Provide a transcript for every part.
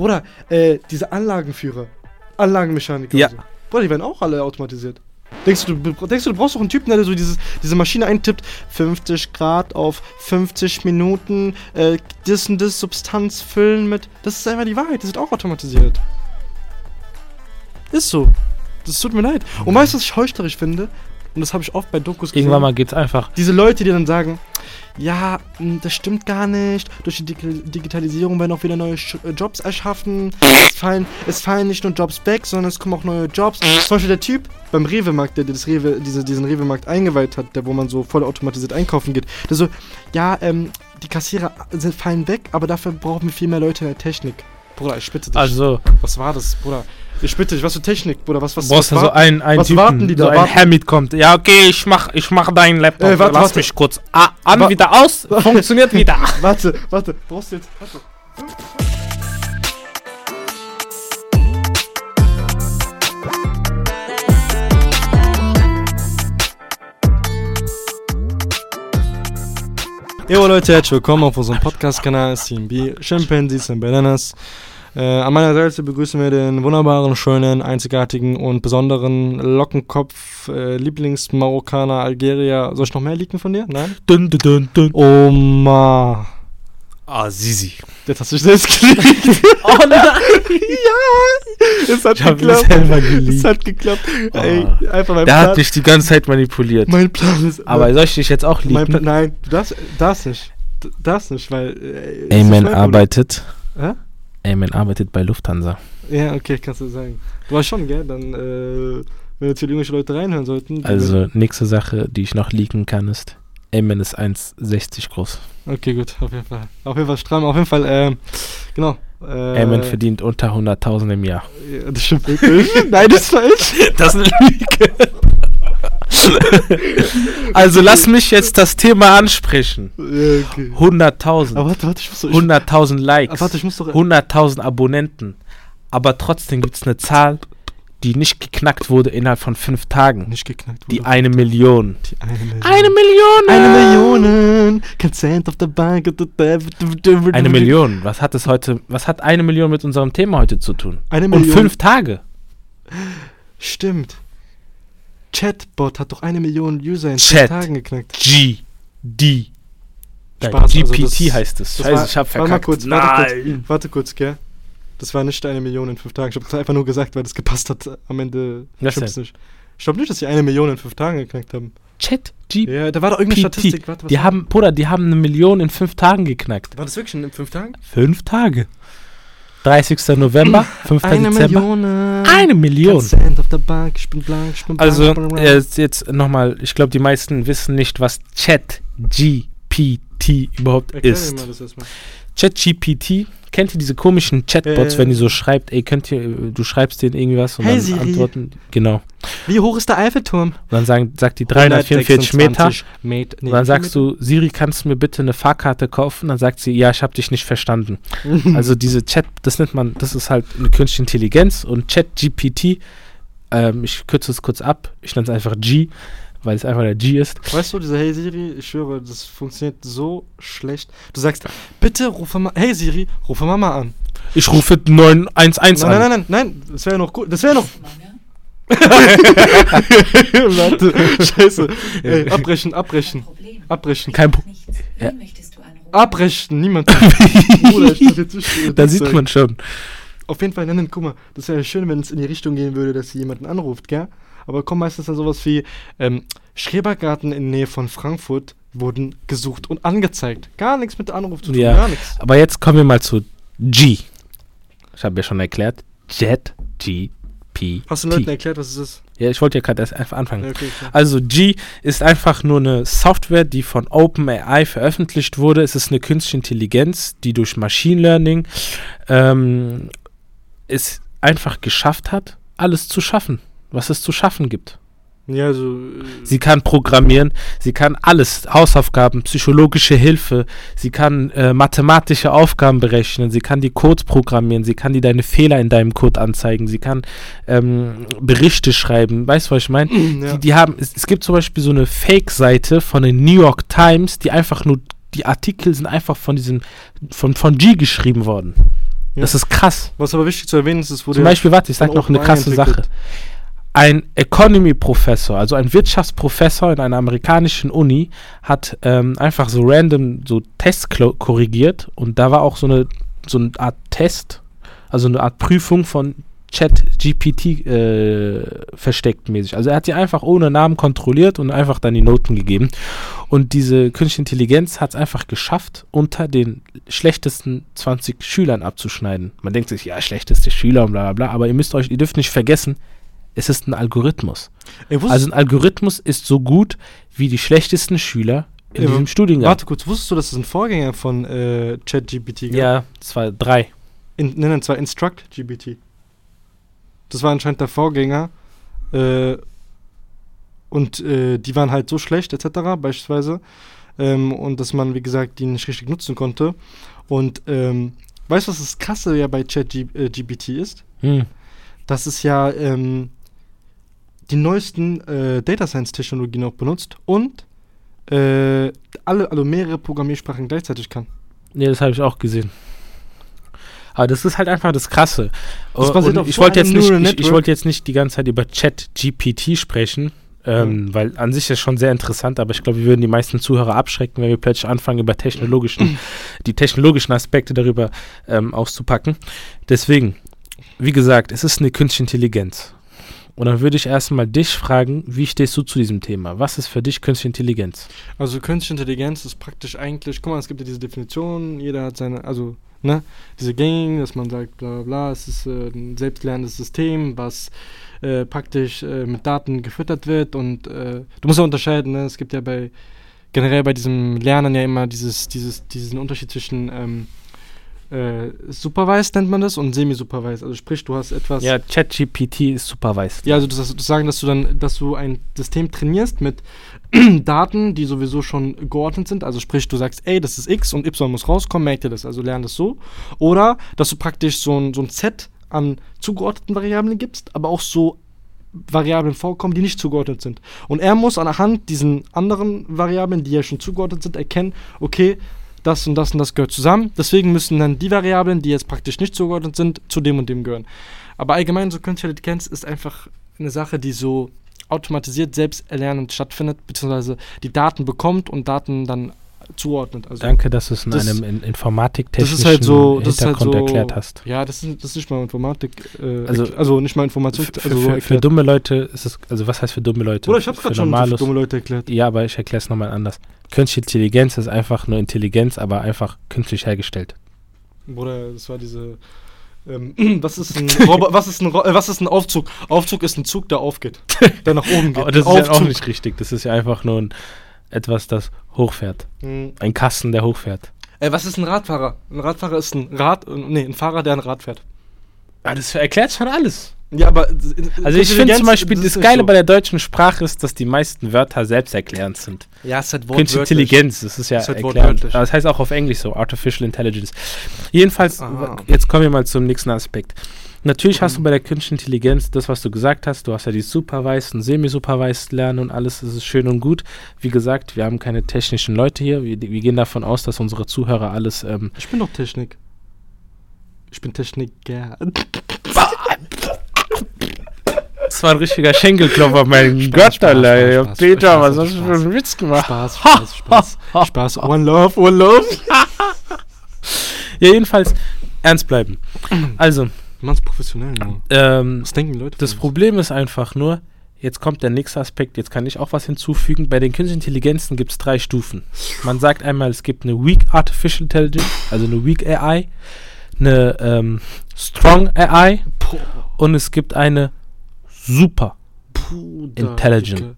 Bruder, äh, diese Anlagenführer, Anlagenmechaniker. Ja. So. Bruder, die werden auch alle automatisiert. Denkst du, du, denkst du, du brauchst doch einen Typen, der so dieses, diese Maschine eintippt, 50 Grad auf 50 Minuten, äh, das und das Substanz füllen mit. Das ist einfach die Wahrheit, das wird auch automatisiert. Ist so. Das tut mir leid. Und weißt du, was ich heuchlerisch finde? Und das habe ich oft bei Dokus gesehen. Irgendwann mal geht's einfach. Diese Leute, die dann sagen, ja, mh, das stimmt gar nicht. Durch die Dig Digitalisierung werden auch wieder neue äh, Jobs erschaffen. Es fallen, es fallen nicht nur Jobs weg, sondern es kommen auch neue Jobs. Zum Beispiel der Typ beim Rewe-Markt, der das Rewe, diese, diesen Rewe-Markt eingeweiht hat, der wo man so voll automatisiert einkaufen geht. Der so, ja, ähm, die Kassierer sind, fallen weg, aber dafür brauchen wir viel mehr Leute in der Technik. Bruder, ich bitte dich. Also, was war das, Bruder? Ich bitte dich, was für Technik, Bruder? Was, was, du brauchst was ja so einen, einen was Typen, warten die da? so ein Warten- Hamid kommt. Ja, okay, ich mach, ich mach deinen Laptop. Äh, warte, Lass warte. mich kurz a- an, Wa- wieder aus. Funktioniert wieder. Warte, warte, brauchst du jetzt. Warte. Jo Leute, herzlich willkommen auf unserem Podcast-Kanal CMB Chimpanzees and Bananas. Äh, an meiner Seite begrüßen wir den wunderbaren, schönen, einzigartigen und besonderen Lockenkopf, äh, Lieblingsmarokkaner, Algerier. Soll ich noch mehr leaken von dir? Nein? Dun, dun, dun, dun. Oma. Ah, Sisi. Jetzt hast du dich selbst geliebt. Oh nein. ja, es hat Ich mich geklappt. selber Es hat geklappt. Ey, Oh. einfach mein Der Plan. hat dich die ganze Zeit manipuliert. mein Plan ist. Aber soll ich dich jetzt auch lieben? nein, du darfst, darfst nicht. Du darfst nicht, weil. Äh, Amen arbeitet. Hä? Amen arbeitet bei Lufthansa. Ja, okay, kannst du sagen. Du weißt schon, gell? Dann, äh, wenn jetzt hier irgendwelche Leute reinhören sollten. Also, nächste Sache, die ich noch leaken kann, ist, Amen ist 1,60 groß. Okay, gut, auf jeden Fall. Auf jeden Fall stramm, auf jeden Fall, ähm, genau. Äh, Amen verdient unter 100.000 im Jahr. Ja, das stimmt wirklich. nein, das ist falsch. Das ist eine Lüge. also lass mich jetzt das Thema ansprechen. Okay. 100.000. Aber warte, warte, ich muss doch. Ich, 100.000 Likes. Ah, warte, ich muss doch. 100.000 Abonnenten. Aber trotzdem gibt es eine Zahl, die nicht geknackt wurde innerhalb von fünf Tagen. Nicht geknackt. Die wurde. eine Million. Die eine Million. Eine Million! Eine Million. Consent of the bank. Eine Million. Was hat es heute, was hat eine Million mit unserem Thema heute zu tun? Eine Und Million. fünf Tage. Stimmt. Chatbot hat doch eine Million User in Chat. fünf Tagen geknackt. G. D. Nein, Spaß, also GPT das- heißt es. das Scheiße, war- ich hab warte verkackt. kurz, warte Nein. Warte kurz, gell? Das war nicht eine Million in fünf Tagen. Ich habe das einfach nur gesagt, weil das gepasst hat. Am Ende Was stimmt's denn? nicht. Ich glaube nicht, dass sie eine Million in fünf Tagen geknackt haben. Chat GPT. Ja, da war doch irgendeine Statistik. Warte, Die haben, Bruder, die haben eine Million in fünf Tagen geknackt. War das wirklich in fünf Tagen? Fünf Tage. 30. November, 5. Eine Dezember. Million. Eine Million. Consent of the bank. Ich bin blank, ich bin blank. Also, jetzt- jetzt nochmal, ich glaube, die meisten wissen nicht, was ChatGPT überhaupt Erklär ist. ChatGPT, kennt ihr diese komischen Chatbots, Äh. wenn die so schreibt, ey, könnt ihr, du schreibst denen irgendwie was und Hey, dann Siri. antworten. Genau. Wie hoch ist der Eiffelturm? Und dann sagen, sagt die 344 Meter. 126 Met nee, Und dann sagst du, Siri, kannst du mir bitte eine Fahrkarte kaufen? Dann sagt sie, ja, ich habe dich nicht verstanden. Also diese Chat, das nennt man, das ist halt eine künstliche Intelligenz und ChatGPT, ähm, ich kürze es kurz ab, ich nenne es einfach G, weil es einfach der G ist. Weißt du, diese Hey Siri, ich schwöre, das funktioniert so schlecht. Du sagst, bitte rufe mal, Hey Siri, rufe Mama an. Ich rufe 911 Nein, an. nein, nein, nein, nein, das wäre noch gut, das wäre noch. Warte, scheiße. Ey, abbrechen, abbrechen, Problem. abbrechen. Kein Pro Nichts. Ja. Abbrechen, niemand. Bruder, ich Da sieht man schon. Auf jeden Fall, nein, nein, guck mal, das wäre ja schön, wenn es in die Richtung gehen würde, dass sie jemanden anruft, gell? Aber kommt meistens dann sowas wie, ähm, Schrebergarten in Nähe von Frankfurt wurden gesucht und angezeigt. Gar nichts mit Anruf zu tun, Ja. gar nichts. Aber jetzt kommen wir mal zu G. Ich habe ja schon erklärt. JetGPT. Hast du den Leuten erklärt, was es ist? Ja, ich wollte ja gerade erst einfach anfangen. Ja, okay. Also G ist einfach nur eine Software, die von OpenAI veröffentlicht wurde. Es ist eine künstliche Intelligenz, die durch Machine Learning ähm, es einfach geschafft hat, alles zu schaffen, was es zu schaffen gibt. Ja, also. äh, Sie kann programmieren, sie kann alles, Hausaufgaben, psychologische Hilfe, sie kann äh, mathematische Aufgaben berechnen, sie kann die Codes programmieren, sie kann dir deine Fehler in deinem Code anzeigen, sie kann ähm, Berichte schreiben, weißt du, was ich meine? ja. Die, die haben, es, es gibt zum Beispiel so eine Fake-Seite von den New York Times, die einfach nur, die Artikel sind einfach von diesem, von, von G geschrieben worden. Das ist krass. Was aber wichtig zu erwähnen ist, es wurde Zum Beispiel, warte, ich sag noch eine krasse Sache. Ein Economy-Professor, also ein Wirtschaftsprofessor in einer amerikanischen Uni, hat ähm, einfach so random so Tests korrigiert und da war auch so eine, so eine Art Test, also eine Art Prüfung von Chat-GPT äh, versteckt mäßig. Also er hat sie einfach ohne Namen kontrolliert und einfach dann die Noten gegeben. Und diese künstliche Intelligenz hat es einfach geschafft, unter den schlechtesten 20 Schülern abzuschneiden. Man denkt sich, ja, schlechteste Schüler und bla bla bla, aber ihr müsst euch, ihr dürft nicht vergessen, es ist ein Algorithmus. Also ein Algorithmus ist so gut wie die schlechtesten Schüler in Ja, diesem Studiengang. warte kurz, wusstest du, dass es ein Vorgänger von äh, ChatGPT gab? Ja, zwei, drei. In, nein, nein, zwar InstructGPT. Das war anscheinend der Vorgänger. Äh, und äh, die waren halt so schlecht, etc., beispielsweise. Ähm, und dass man, wie gesagt, die nicht richtig nutzen konnte. Und ähm, weißt du, was das Krasse ja bei ChatGPT ist? Hm. Dass es ja ähm, die neuesten äh, Data Science Technologien auch benutzt und äh, alle, also mehrere Programmiersprachen gleichzeitig kann. Nee, das habe ich auch gesehen. Aber das ist halt einfach das Krasse. Das auf ich wollte jetzt, nicht- ich, ich wollte jetzt nicht die ganze Zeit über Chat-GPT sprechen, ähm, weil an sich ist schon sehr interessant, aber ich glaube, wir würden die meisten Zuhörer abschrecken, wenn wir plötzlich anfangen, über technologischen, die technologischen Aspekte darüber ähm, auszupacken. Deswegen, wie gesagt, es ist eine künstliche Intelligenz. Und dann würde ich erstmal dich fragen, wie stehst du zu diesem Thema? Was ist für dich künstliche Intelligenz? Also künstliche Intelligenz ist praktisch eigentlich, guck mal, es gibt ja diese Definition, jeder hat seine, also, ne, diese gängigen, dass man sagt, bla bla es ist äh, ein selbstlernendes System, was äh, praktisch äh, mit Daten gefüttert wird und äh, du musst ja unterscheiden, ne, es gibt ja bei, generell bei diesem Lernen ja immer dieses, dieses, diesen Unterschied zwischen, ähm, äh, supervised nennt man das und semi-supervised, also sprich, du hast etwas, Ja, ChatGPT ist supervised. ja, also das, das sagen, dass du dann, dass du ein System trainierst mit Daten, die sowieso schon geordnet sind. Also sprich, du sagst, ey, das ist X und Y muss rauskommen, merkt dir das, also lern das so. Oder dass du praktisch so ein, so ein Set an zugeordneten Variablen gibst, aber auch so Variablen vorkommen, die nicht zugeordnet sind. Und er muss anhand diesen anderen Variablen, die ja schon zugeordnet sind, erkennen, okay, das und das und das gehört zusammen. Deswegen müssen dann die Variablen, die jetzt praktisch nicht zugeordnet sind, zu dem und dem gehören. Aber allgemein so künstliche Intelligenz ist einfach eine Sache, die so automatisiert selbst erlernend stattfindet, beziehungsweise die Daten bekommt und Daten dann zuordnet. Also Danke, dass du es in Das- einem in das informatiktechnischen ist halt so, das ist halt Hintergrund so, erklärt hast. Ja, das ist, das ist nicht mal Informatik, äh, Also- also, nicht mal Information, Für, also so für, für dumme Leute ist es, also was heißt für dumme Leute? Oder ich Für gerade schon für dumme Leute erklärt. Ja, aber ich erkläre es nochmal anders. Künstliche Intelligenz ist einfach nur Intelligenz, aber einfach künstlich hergestellt. Bruder, das war diese. Ähm, was ist was ist äh, was ist ein Aufzug? Aufzug ist ein Zug, der aufgeht. Der nach oben geht. Aber das ist ja auch nicht richtig. Das ist ja einfach nur ein, etwas, das hochfährt. Hm. Ein Kasten, der hochfährt. Ey, was ist ein Radfahrer? Ein Radfahrer ist ein Rad, äh, nee, ein Fahrer, der ein Rad fährt. Ah, das erklärt schon alles. Ja, aber. Also ich finde zum Beispiel, das, Geile bei der deutschen Sprache ist, dass die meisten Wörter selbsterklärend sind. Ja, es ist halt Künstliche wortwörtlich. Intelligenz, das ist ja Ist halt erklärend. Aber Das heißt auch auf Englisch so, Artificial Intelligence. Jedenfalls, Ah. jetzt kommen wir mal zum nächsten Aspekt. Natürlich hast Mhm. du bei der künstlichen Intelligenz das, was du gesagt hast. Du hast ja die Supervised und Semi-Supervised Lernen und alles. Das ist schön und gut. Wie gesagt, wir haben keine technischen Leute hier. Wir, wir gehen davon aus, dass unsere Zuhörer alles. Ähm, Ich bin doch Technik. Ich bin Techniker. Das war ein richtiger Schenkelklopfer, mein Spaß, Gott, Alter. Peter, Spaß, was hast du für einen Witz gemacht? Spaß, Spaß, Spaß. Spaß. One love, one love. Ja, jedenfalls, ernst bleiben. Also, Man's professionell, Mann. ähm, Was denken Leute? Das? Problem ist einfach nur, jetzt kommt der nächste Aspekt, jetzt kann ich auch was hinzufügen. Bei den künstlichen Intelligenzen gibt es drei Stufen. Man sagt einmal, es gibt eine Weak Artificial Intelligence, also eine Weak AI, eine ähm, Strong AI und es gibt eine Super Bruder, Intelligent. Digga.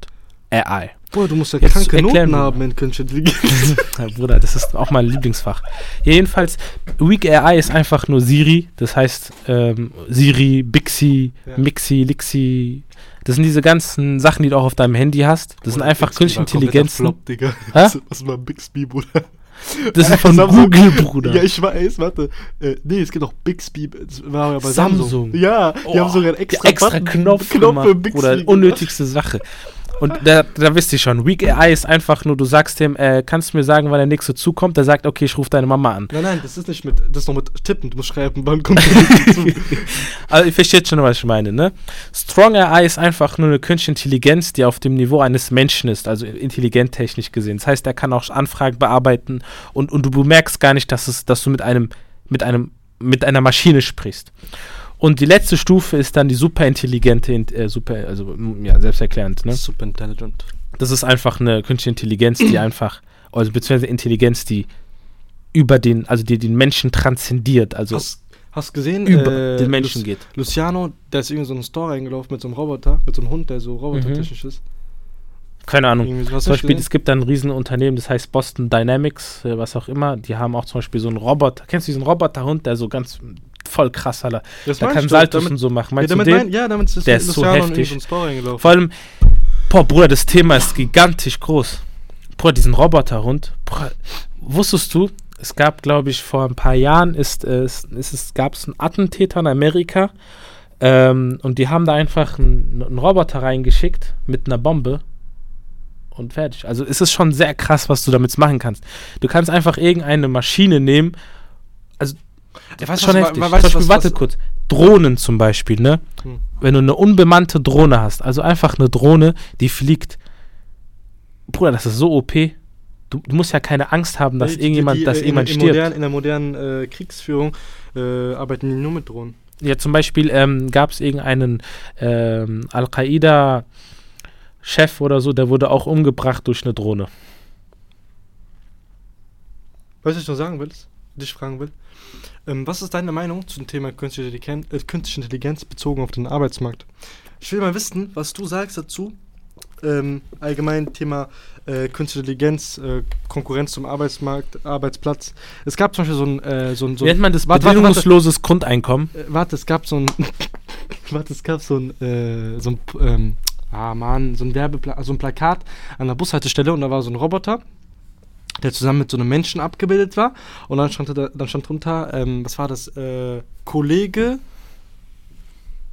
AI. Boah, du musst ja Jetzt kranke erklären Noten haben in künstliche Intelligenz. Bruder, das ist auch mein Lieblingsfach. Ja, jedenfalls, Weak AI ist einfach nur Siri, das heißt ähm, Siri, Bixi, Ja. Mixi, Lixi. Das sind diese ganzen Sachen, die du auch auf deinem Handy hast. Das sind Bruder, einfach Bixby künstliche? Was, was war Bixby, Bruder? Das ist von Samsung. Google, Bruder. Ja, ich weiß, warte. Äh, nee, es gibt auch Bixby. Es war ja bei Samsung. Samsung. Ja, die Oh, haben sogar einen extra, extra Button- Knopf, Knopf für gemacht, Bixby. Gemacht. unnötigste Sache. Und da, da wisst ihr schon, Weak AI ist einfach nur, du sagst dem, äh, kannst du mir sagen, wann der nächste Zug kommt? Der sagt, okay, ich rufe deine Mama an. Nein, nein, das ist nicht mit, das ist noch mit Tippen. Du musst schreiben, wann kommt der nächste Zug. Also ihr versteht schon, was ich meine, ne? Strong AI ist einfach nur eine künstliche Intelligenz, die auf dem Niveau eines Menschen ist, also intelligent technisch gesehen. Das heißt, er kann auch Anfragen bearbeiten und, und du bemerkst gar nicht, dass, es, dass du mit einem, mit einem, mit einer Maschine sprichst. Und die letzte Stufe ist dann die superintelligente, int- äh, super, also ja, selbsterklärend, ne? Super intelligent. Das ist einfach eine künstliche Intelligenz, die einfach, also beziehungsweise Intelligenz, die über den, also die den Menschen transzendiert, also Hast, hast gesehen, über äh, den Menschen Lu- geht. Luciano, der ist irgendwie so in einen Store reingelaufen mit so einem Roboter, mit so einem Hund, der so robotertechnisch ist. Keine Ahnung. Du Zum Beispiel, gesehen? es gibt da ein Riesenunternehmen, das heißt Boston Dynamics, äh, was auch immer. Die haben auch zum Beispiel so einen Roboter. Kennst du diesen Roboterhund, der so ganz voll krass, Alter. Das mein kann damit- und so machen. Ja, Meinst damit du den? mein, ja, damit ist Der ist so heftig. so. Vor allem, boah, Bruder, das Thema ist gigantisch groß. Bruder, diesen Roboterhund, Bruder, wusstest du, es gab, glaube ich, vor ein paar Jahren ist, es, ist es, gab es einen Attentäter in Amerika ähm, und die haben da einfach einen, einen Roboter reingeschickt mit einer Bombe und fertig. Also es ist schon sehr krass, was du damit machen kannst. Du kannst einfach irgendeine Maschine nehmen, Ja, weißt schon was- heftig. we- Zum weißt du, Beispiel, warte was- kurz, Drohnen zum Beispiel, ne? Hm. Wenn du eine unbemannte Drohne hast, also einfach eine Drohne, die fliegt, Bruder, das ist so OP. Du, du musst ja keine Angst haben, dass Die- die- irgendjemand, die, dass äh, in, in stirbt. Modern, in der modernen äh, Kriegsführung äh, arbeiten die nur mit Drohnen. Ja, zum Beispiel ähm, gab es irgendeinen ähm, Al-Qaida-Chef oder so, der wurde auch umgebracht durch eine Drohne. Weißt du, was ich noch sagen will? Dich fragen will? Ähm, was ist deine Meinung zum Thema künstliche Intelligenz, äh, künstliche Intelligenz bezogen auf den Arbeitsmarkt? Ich will mal wissen, was du sagst dazu. Ähm, allgemein Thema äh, künstliche Intelligenz, äh, Konkurrenz zum Arbeitsmarkt, Arbeitsplatz. Es gab zum Beispiel so ein, äh, so ein, so Wie nennt man das? Warte, warte, warte. Bedingungsloses Grundeinkommen. Äh, warte, es gab so ein. warte, es gab so ein. Äh, so ein ähm, ah, Mann, so ein Werbepla so ein Plakat an der Bushaltestelle und da war so ein Roboter, der zusammen mit so einem Menschen abgebildet war. Und dann stand, da, dann stand drunter, ähm, was war das? Äh, Kollege.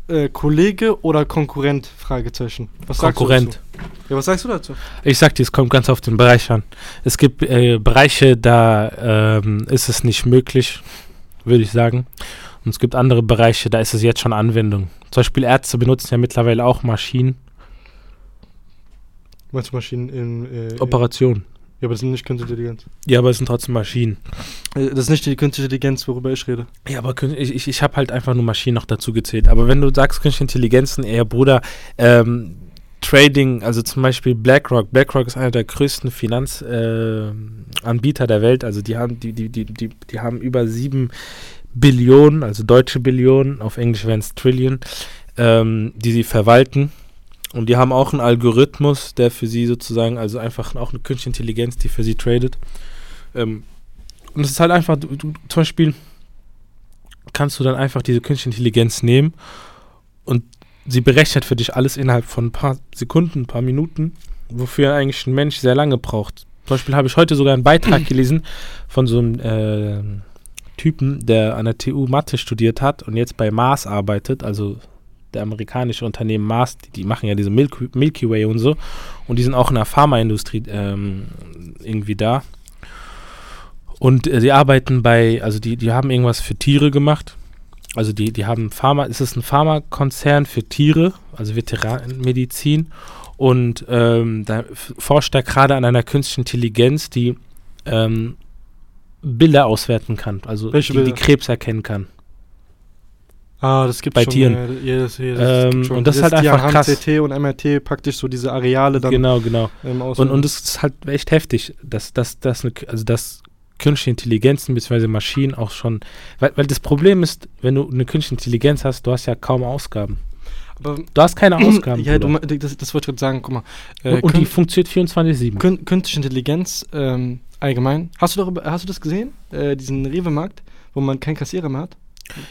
Äh, Kollege oder Konkurrent? Fragezeichen. Was Konkurrent. Sagst du dazu? Ja, was sagst du dazu? Ich sag dir, es kommt ganz auf den Bereich an. Es gibt äh, Bereiche, da ähm, ist es nicht möglich, würde ich sagen. Und es gibt andere Bereiche, da ist es jetzt schon Anwendung. Zum Beispiel Ärzte benutzen ja mittlerweile auch Maschinen. Meinst du Maschinen in. Äh, Operationen. Ja, aber das sind nicht künstliche Intelligenz. Ja, aber es sind trotzdem Maschinen. Äh, das ist nicht die künstliche Intelligenz, worüber ich rede. Ja, aber ich, ich, ich habe halt einfach nur Maschinen noch dazu gezählt. Aber wenn du sagst künstliche Intelligenzen, eher Bruder, ähm, Trading, also zum Beispiel BlackRock. BlackRock ist einer der größten Finanzanbieter äh, der Welt. Also die haben, die, die, die, die, die haben über sieben Billionen, also deutsche Billionen, auf Englisch wären es Trillion, ähm, die sie verwalten. Und die haben auch einen Algorithmus, der für sie sozusagen, also einfach auch eine künstliche Intelligenz, die für sie tradet. Ähm, und es ist halt einfach, du, du, zum Beispiel kannst du dann einfach diese künstliche Intelligenz nehmen und sie berechnet für dich alles innerhalb von ein paar Sekunden, ein paar Minuten, wofür eigentlich ein Mensch sehr lange braucht. Zum Beispiel habe ich heute sogar einen Beitrag gelesen von so einem äh, Typen, der an der TU Mathe studiert hat und jetzt bei Mars arbeitet, also der amerikanische Unternehmen Mars, die, die machen ja diese Milky, Milky Way und so und die sind auch in der Pharmaindustrie ähm, irgendwie da. Und äh, sie arbeiten bei, also die, die haben irgendwas für Tiere gemacht. Also die, die haben Pharma, es ist ein Pharmakonzern für Tiere, also Veterinärmedizin. Und ähm, da forscht er gerade an einer künstlichen Intelligenz, die ähm, Bilder auswerten kann, also die, die? Krebs erkennen kann. Ah, das gibt Bei schon. Tieren. Ja, das, ja, das Ähm, und das ist halt einfach anhand krass. CT und MRT praktisch so diese Areale dann genau, genau. ähm. Und, und es ist halt echt heftig, dass, dass, eine, also dass künstliche Intelligenzen bzw. Maschinen auch schon, weil, weil das Problem ist, wenn du eine künstliche Intelligenz hast, du hast ja kaum Ausgaben. Aber, Du hast keine Ausgaben. ja, du, das, das wollte ich gerade sagen, guck mal. Äh, und, und die funktioniert 24-7. kün künstliche Intelligenz ähm, allgemein. Hast du darüber, hast du das gesehen? Äh, diesen Rewe-Markt, wo man keinen Kassierer mehr hat?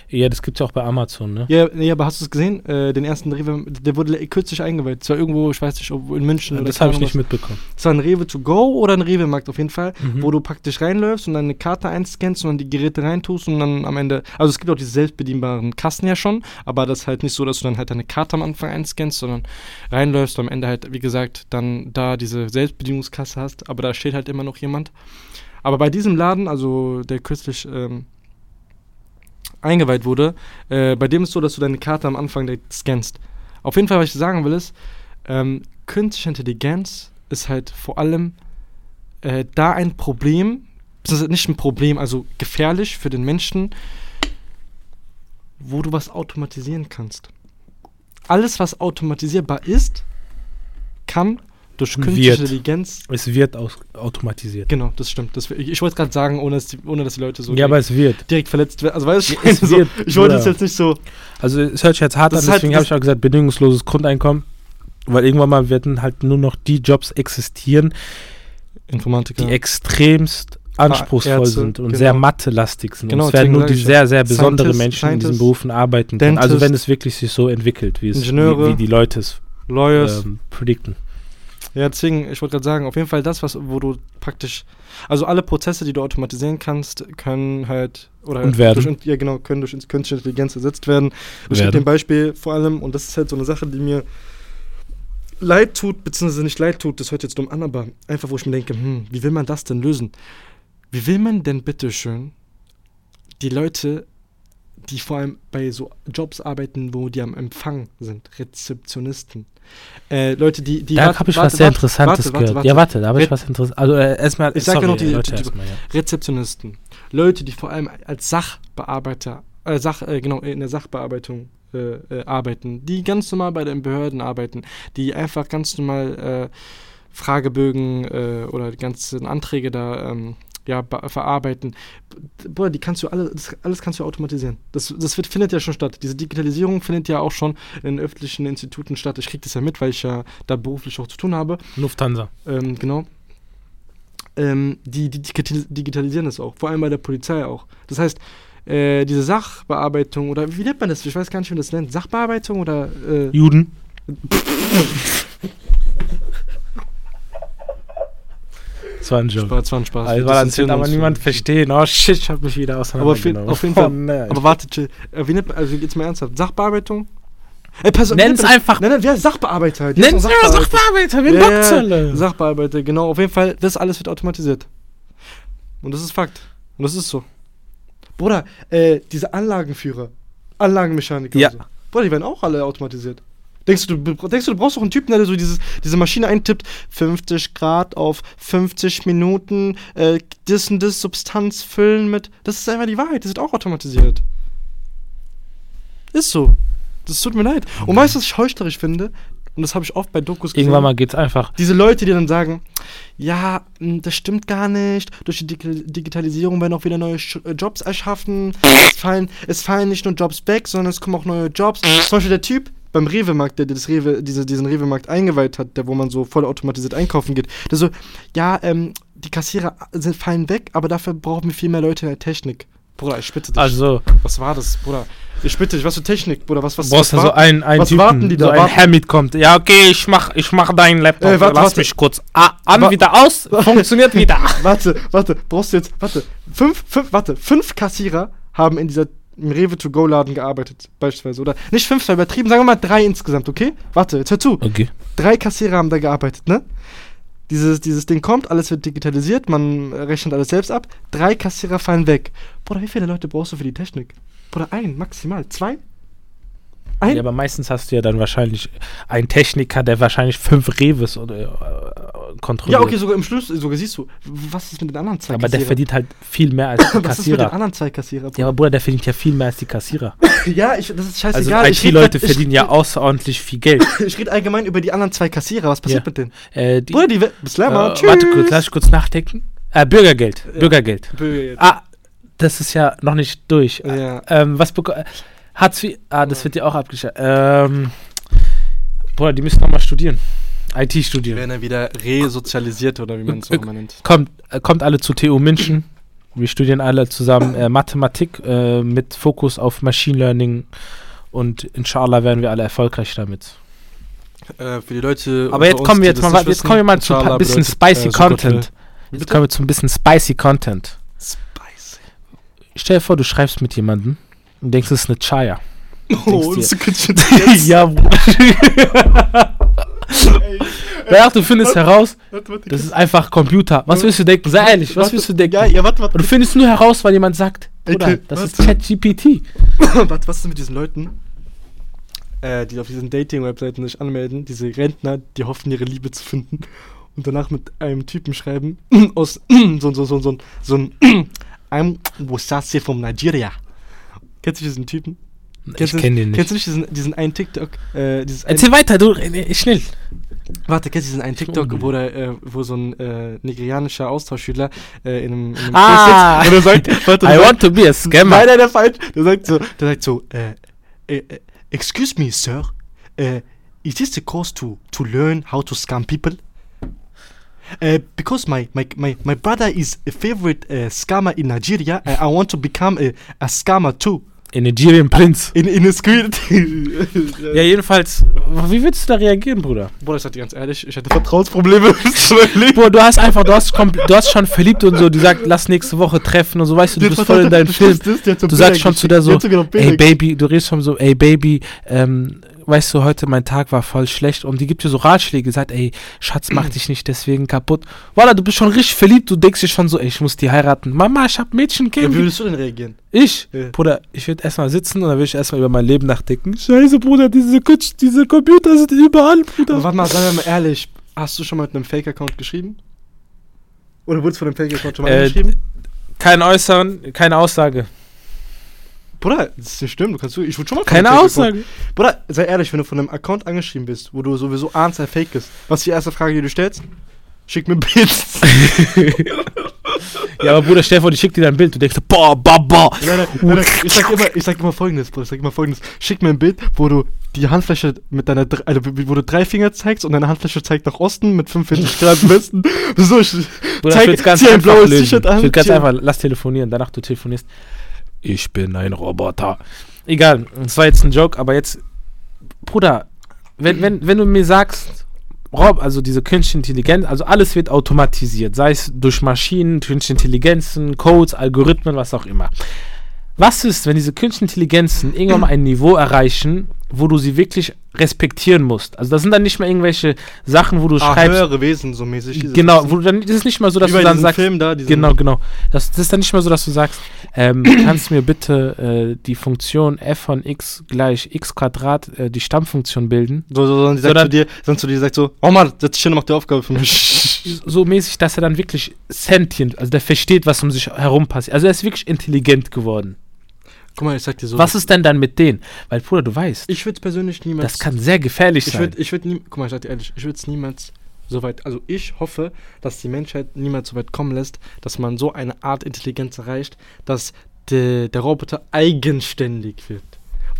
Ja, das gibt's ja auch bei Amazon, ne? Ja, nee, aber hast du es gesehen? Äh, den ersten Rewe, der wurde kürzlich eingeweiht. Zwar irgendwo, ich weiß nicht, ob in München oder das habe ich nicht mitbekommen. Es war ein Rewe to go oder ein Rewe-Markt auf jeden Fall, Mhm. wo du praktisch reinläufst und dann eine Karte einscannst und dann die Geräte reintust und dann am Ende. Also es gibt auch diese selbstbedienbaren Kassen ja schon, aber das ist halt nicht so, dass du dann halt deine Karte am Anfang einscannst, sondern reinläufst und am Ende halt, wie gesagt, dann da diese Selbstbedienungskasse hast, aber da steht halt immer noch jemand. Aber bei diesem Laden, also der kürzlich ähm, eingeweiht wurde, äh, bei dem ist so, dass du deine Karte am Anfang direkt scannst. Auf jeden Fall, was ich sagen will, ist, ähm, künstliche Intelligenz ist halt vor allem äh, da ein Problem, beziehungsweise nicht ein Problem, also gefährlich für den Menschen, wo du was automatisieren kannst. Alles, was automatisierbar ist, kann durch künstliche Wird. Intelligenz. Es wird aus automatisiert. Genau, das stimmt. Das, ich ich wollte es gerade sagen, ohne dass, die, ohne dass die Leute so ja, aber es wird. direkt verletzt werden. Also weißt du, Ja, es so, wird, ich wollte es jetzt nicht so. Also es hört sich jetzt hart an, halt- deswegen das- habe ich auch gesagt, bedingungsloses Grundeinkommen. Weil irgendwann mal werden halt nur noch die Jobs existieren, Informatiker. die extremst anspruchsvoll Ärzte, sind und genau. sehr mathelastig sind. Genau, und es werden nur die sehr, sehr besondere Scientist, Menschen in diesen Scientist, Berufen arbeiten können. Also Dentist, wenn es wirklich sich so entwickelt, wie, es, wie, wie die Leute es Lawyers. ähm, predikten. Ja, deswegen, ich wollte gerade sagen, auf jeden Fall das, was, wo du praktisch, also alle Prozesse, die du automatisieren kannst, können halt, oder Und werden. Durch, ja, genau, können durch künstliche Intelligenz ersetzt werden. Ich gebe dem Beispiel vor allem, und das ist halt so eine Sache, die mir leid tut, beziehungsweise nicht leid tut, das hört jetzt dumm an, aber einfach, wo ich mir denke, hm, wie will man das denn lösen? Wie will man denn bitteschön die Leute, die vor allem bei so Jobs arbeiten, wo die am Empfang sind, Rezeptionisten, äh, Leute, die, die Da habe ich warte, was sehr warte, Interessantes warte, warte, gehört. warte. Ja, warte, da habe ich was Interessantes. Also äh, erstmal, Ich sag ja sorry, noch die- Leute, die- die- erstmal, ja. Rezeptionisten, Leute, die vor allem als Sachbearbeiter, äh, Sach, äh, genau, in der Sachbearbeitung äh, äh, arbeiten, die ganz normal bei den Behörden arbeiten, die einfach ganz normal äh, Fragebögen äh, oder die ganzen Anträge da ähm, ja, be- verarbeiten. Bruder, die kannst du alle, das, alles kannst du automatisieren. Das, das wird, findet ja schon statt. Diese Digitalisierung findet ja auch schon in öffentlichen Instituten statt. Ich kriege das ja mit, weil ich ja da beruflich auch zu tun habe. Lufthansa. Ähm, genau. Ähm, die, die digital- digitalisieren das auch, vor allem bei der Polizei auch. Das heißt, äh, diese Sachbearbeitung oder wie nennt man das? Ich weiß gar nicht, wie man das nennt. Sachbearbeitung oder äh, Juden. Das war ein Joke. Spaß, war ein Spaß. Also, Wir das distanzieren will aber niemand verstehen. Oh shit, ich habe mich wieder Aber auf, jeden- auseinandergenommen. Fall. Oh, nee. aber warte, chill. Äh, wie nennt also jetzt mal ernsthaft. Sachbearbeitung? Ey, pass Nenn's einfach- Nein, nein, wer ist Sachbearbeiter? Die Nenn's immer Sachbearbeiter, ein Ja, ja, Backzelle. Sachbearbeiter, genau. Auf jeden Fall, das alles wird automatisiert. Und das ist Fakt. Und das ist so. Bruder, äh, diese Anlagenführer, Anlagenmechaniker, Ja. so. Bruder, die werden auch alle automatisiert. Denkst du, du, denkst du, du brauchst doch einen Typen, der so dieses, diese Maschine eintippt, 50 Grad auf 50 Minuten, äh, das und das Substanz füllen mit. Das ist einfach die Wahrheit, das wird auch automatisiert. Ist so. Das tut mir leid. Und weißt du, was ich heuchlerisch finde? Und das habe ich oft bei Dokus gesehen. Irgendwann mal geht's einfach. Diese Leute, die dann sagen, ja, mh, das stimmt gar nicht, durch die Dig Digitalisierung werden auch wieder neue äh, Jobs erschaffen, es fallen, es fallen nicht nur Jobs weg, sondern es kommen auch neue Jobs. Zum Beispiel der Typ beim Rewe-Markt, der das Rewe, diese, diesen Rewe-Markt eingeweiht hat, der, wo man so voll automatisiert einkaufen geht, der so, ja, ähm, die Kassierer sind, fallen weg, aber dafür brauchen wir viel mehr Leute in der Technik. Bruder, ich bitte dich. Also, was war das, Bruder? Ich bitte dich, was für Technik, Bruder? Was, was, brauchst was du so einen, einen was Typen, warten die da? so ein Warten- Hamid kommt. Ja, okay, ich mach, ich mach deinen Laptop. Äh, warte, Lass warte. mich kurz a- an, Wa- wieder aus. Funktioniert wieder. Warte, warte, brauchst du jetzt, warte, fünf, fünf, warte, fünf Kassierer haben in dieser im Rewe to go Laden gearbeitet, beispielsweise, oder? Nicht fünf, sei übertrieben, sagen wir mal drei insgesamt, okay? Warte, jetzt hör zu. Okay. Drei Kassierer haben da gearbeitet, ne? Dieses, dieses Ding kommt, alles wird digitalisiert, man rechnet alles selbst ab. Drei Kassierer fallen weg. Bruder, wie viele Leute brauchst du für die Technik? Bruder, ein, maximal. Zwei? Ein? Ja, aber meistens hast du ja dann wahrscheinlich einen Techniker, der wahrscheinlich fünf Reves oder, kontrolliert. ja, okay, sogar im Schluss, sogar siehst du. Was ist mit den anderen zwei aber der Kassierern? verdient halt viel mehr als die Was ist mit den Kassierer. anderen zwei Kassierer? Ja, aber Bruder, der verdient ja viel mehr als die Kassierer. Ja, ich, das ist Also scheißegal. Ich red IT-Leute ich- verdienen ja außerordentlich viel Geld. Ich rede allgemein über die anderen zwei Kassierer. Was passiert Ja. mit denen? Äh, die, Bruder, die bis äh, Tschüss. warte kurz, lass ich kurz nachdenken. Äh, Bürgergeld. Ja. Bürgergeld. Bö- Ah, das ist ja noch nicht durch. Ja. Ähm, was bekommt. Hartz IV. Ah, das wird ja auch abgeschafft. Ähm, Bruder, die müssen nochmal studieren. IT Die studieren. werden dann wieder resozialisiert oder wie man es auch immer nennt. Kommt, äh, kommt alle zu TU München. Wir studieren alle zusammen äh, Mathematik äh, mit Fokus auf Machine Learning und inshallah werden wir alle erfolgreich damit. Äh, für die Leute. Aber jetzt kommen wir jetzt mal, jetzt kommen wir mal zu ein bisschen spicy Content. Jetzt kommen wir zu ein bisschen spicy Content. Spicy. Stell dir vor, du schreibst mit jemandem und denkst, es ist eine Chaya. Oh, das ist gut. ja, Bruder. Danach, du findest heraus, das ist einfach Computer. Was willst du denken? Sei ehrlich, was willst du denken? Ja, ja, warte, Und warte. du findest nur heraus, weil jemand sagt, Bruder, Okay, das ist warte. ChatGPT. warte, was ist denn mit diesen Leuten, äh, die auf diesen Dating-Webseiten sich anmelden? Diese Rentner, die hoffen, ihre Liebe zu finden. Und danach mit einem Typen schreiben, aus so, so, so, so, so ein I'm Wasase from Nigeria. Kennst du diesen Typen? Ich Kennst du- kenne den Kennst nicht. du nicht diesen, diesen einen TikTok? Äh, dieses ein, Erzähl weiter, du, äh, schnell. warte, kennst du diesen einen TikTok, wo, der, äh, wo so ein äh, nigerianischer Austauschschüler äh, in einem, in einem Ah. Sitzt und er sagt, warte, I der want to be a scammer. Nein, nein, der falsch. Der sagt so, der sagt so, äh, äh, äh, excuse me, sir, äh, is this a course to, to learn how to scam people? Uh, because my, my, my, my brother is a favorite uh, scammer in Nigeria, I want to become a, a scammer too. In Nigerian Prince. In, in a screen. Ja, jedenfalls, wie würdest du da reagieren, Bruder? Bruder, ich sag dir ganz ehrlich, ich hatte Vertrauensprobleme. Bruder, du hast einfach, du hast, du hast schon verliebt und so, die sagt, lass nächste Woche treffen und so, weißt du, du bist voll in deinem Film. Du sagst schon zu der so, ey Baby, du redest schon so, ey Baby, ähm, weißt du, heute mein Tag war voll schlecht und die gibt dir so Ratschläge, sagt, ey, Schatz, mach dich nicht deswegen kaputt. Voilà, du bist schon richtig verliebt, du denkst dir schon so, ey, ich muss die heiraten. Mama, ich hab Mädchen Ja, wie würdest du denn reagieren? Ich? Ja. Bruder, ich würde erstmal sitzen und dann würde ich erstmal über mein Leben nachdenken. Scheiße, Bruder, diese, Kutsch, diese Computer sind überall, Aber Bruder. warte mal, sagen wir mal ehrlich, hast du schon mal mit einem Fake-Account geschrieben? Oder wurdest du von einem Fake-Account schon mal Äh, angeschrieben? Kein Äußern, keine Aussage. Bruder, das ist nicht schlimm, du kannst du, ich wurde schon mal Keine Fake-Account- Aussage. Bruder, sei ehrlich, wenn du von einem Account angeschrieben bist, wo du sowieso ahnst, er fake ist, was ist die erste Frage, die du stellst? Schick mir ein Bild. Ja, aber Bruder, stell vor, die schickt dir dein Bild. Du denkst, so, boah, baba. nein, nein, nein, ich sag immer, ich sag immer folgendes, Bruder, ich sag immer folgendes. Schick mir ein Bild, wo du die Handfläche mit deiner, also wo du drei Finger zeigst und deine Handfläche zeigt nach Osten mit 45 Grad Westen. So, ich, Bruder, zeig, ich ganz zieh ein einfach blaues. T-Shirt an. Ich will ganz einfach, lass telefonieren. Danach du telefonierst. Ich bin ein Roboter. Egal, das war jetzt ein Joke, aber jetzt, Bruder, wenn, wenn, wenn du mir sagst, Rob, also diese künstliche Intelligenz, also alles wird automatisiert, sei es durch Maschinen, künstliche Intelligenzen, Codes, Algorithmen, was auch immer. Was ist, wenn diese künstlichen Intelligenzen irgendwann mal ein Niveau erreichen, wo du sie wirklich respektieren musst? Also das sind dann nicht mehr irgendwelche Sachen, wo du Ah, schreibst, höhere Wesen, so mäßig. Genau, wo du dann, das ist nicht mal so, dass bei du dann sagst, Film da, genau, genau. Das, das ist dann nicht mal so, dass du sagst, ähm, kannst du mir bitte äh, die Funktion f von x gleich x Quadrat, äh, die Stammfunktion bilden? So, so, sondern die sagt zu dir, sondern zu dir sagt so, oh Mann, setz dich hin und mach die Aufgabe für mich. So mäßig, dass er dann wirklich sentient, also der versteht, was um sich herum passiert. Also er ist wirklich intelligent geworden. Guck mal, ich sag dir so. Was ist denn dann mit denen? Weil, Bruder, du weißt, Ich würde persönlich niemals. das kann sehr gefährlich Ich sein. würde, ich würde. Guck mal, ich sag dir ehrlich, ich würde es niemals so weit. Also ich hoffe, dass die Menschheit niemals so weit kommen lässt, dass man so eine Art Intelligenz erreicht, dass de, der Roboter eigenständig wird.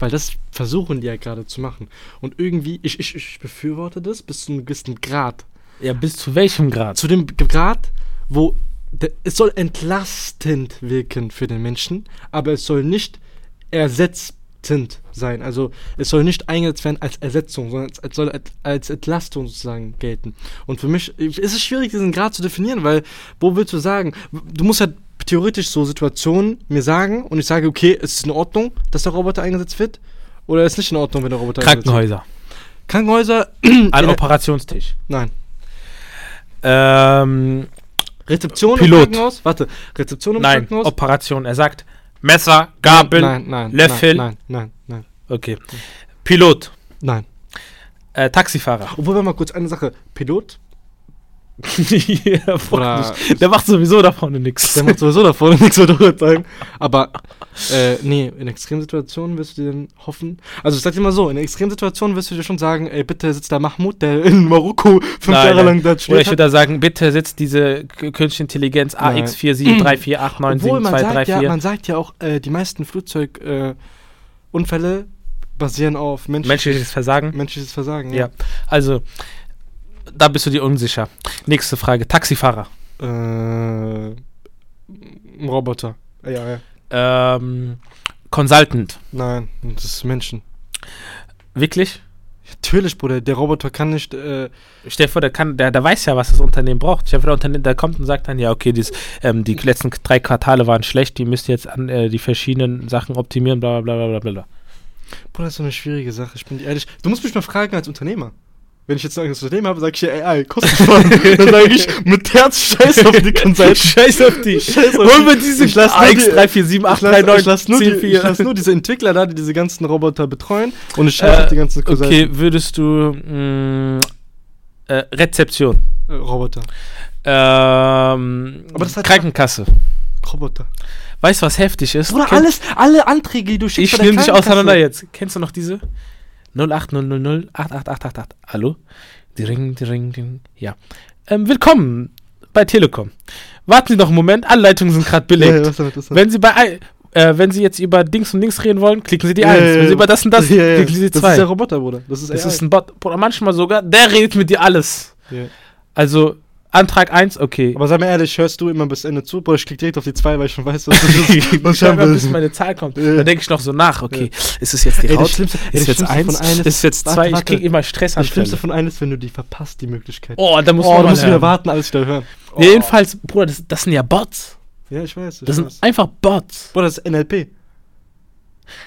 Weil das versuchen die ja gerade zu machen. Und irgendwie, ich, ich, ich befürworte das bis zu einem gewissen Grad. ja, bis zu welchem Grad? Zu dem Grad, wo der, es soll entlastend wirken für den Menschen, aber es soll nicht ersetzend sein. Also es soll nicht eingesetzt werden als Ersetzung, sondern es soll als- als Entlastung sozusagen gelten. Und für mich ist es schwierig, diesen Grad zu definieren, weil wo willst du sagen? Du musst halt theoretisch so Situationen mir sagen und ich sage, okay, es ist in Ordnung, dass der Roboter eingesetzt wird. Oder ist nicht in Ordnung, wenn der Roboter Krankenhäuser. eingesetzt wird? Krankenhäuser. Ein in- Operationstisch. Nein. Ähm, Rezeption Pilot. im Krankenhaus? Warte, Rezeption im nein, Krankenhaus? Operation. Er sagt Messer, Gabel. Nein, nein, Löffel. Nein, nein, nein, Okay. Pilot. nein. Äh, Taxifahrer. Obwohl, wir mal kurz eine Sache. Pilot, ja, Oder-. Der macht sowieso da vorne nichts. der macht sowieso da vorne nichts mehr drüber sagen. Aber, äh, nee, in Extremsituationen wirst du dir dann hoffen. Also, ich sag dir mal so, in Extremsituationen wirst du dir schon sagen, ey, bitte sitzt da Mahmoud, der in Marokko fünf Nein, Jahre nein. lang da Oder ich würde da sagen, bitte setzt diese künstliche Intelligenz Nein. AX4734897223 Obwohl, man sagt, ja, man sagt ja auch, äh, die meisten Flugzeugunfälle äh, basieren auf menschlich, menschliches Versagen. menschliches Versagen. Ja. Also, da bist du dir unsicher. Nächste Frage. Taxifahrer. Äh, Roboter. Ja, ja. Ähm, Consultant. Nein, das ist Menschen. Wirklich? Natürlich, Bruder, der Roboter kann nicht. Äh, Stell dir vor, der, kann, der, der weiß ja, was das Unternehmen braucht. Stell dir vor, der Unternehmen, der kommt und sagt dann, ja, okay, dies, ähm, die letzten drei Quartale waren schlecht, die müsst ihr jetzt an äh, die verschiedenen Sachen optimieren, bla bla bla bla bla bla. Bruder, das ist so eine schwierige Sache, ich bin dir ehrlich. Du musst mich mal fragen als Unternehmer. Wenn ich jetzt sage, das Unternehmen habe, sage ich ja AI, kostensparen. Dann sage ich mit Herz Scheiß auf die Consultant. Scheiß auf die. Scheiß auf Holen wir diese Ich lass nur AX die- 3, 4, 7, 8, Ich lass, 3, 9, ich lass nur, 10, die, 4. ich lass nur diese Entwickler da, die diese ganzen Roboter betreuen und ich scheiße auf die ganzen okay, würdest du mh, äh, Rezeption, Äh, Roboter. ähm, Aber das Krankenkasse. Roboter. Weißt du, was heftig ist? Bruder, Kenn- alles, alle Anträge, die du schickst Ich nehme dich auseinander jetzt. Kennst du noch diese? 08000 88888. Hallo? Dring, dring, dring. Ja. Ähm, willkommen bei Telekom. Warten Sie noch einen Moment, alle Leitungen sind gerade Ja, ja, belegt. was damit. Wenn Sie bei äh, wenn Sie jetzt über Dings und Dings reden wollen, klicken Sie die Ja, 1. ja, ja. Wenn Sie über das und das, Ja, ja. klicken Sie die Das 2. ist der Roboter, Bruder. Das ist Das ist ein Bot. Oder manchmal sogar, der redet mit dir alles. Ja. Also, Antrag 1, okay. Aber sei mir ehrlich, hörst du immer bis Ende zu? Bruder, ich klick direkt auf die 2, weil ich schon weiß, was das ist. ich was ich mal, bis meine Zahl kommt. Dann denke ich noch so nach, okay, ist es jetzt die Haut? Schlimmste, ey, Ist jetzt Schlimmste 1? von allen Ist jetzt Warte, 2? Ich kriege immer Das Schlimmste von allen ist, wenn du die verpasst, die Möglichkeit. Oh, da muss Oh, man du musst wieder warten, alles wieder hören. Ja, jedenfalls, Bruder, das, das sind ja Bots. Ja, ich weiß. Ich Das weiß. sind einfach Bots. Bruder, das ist NLP.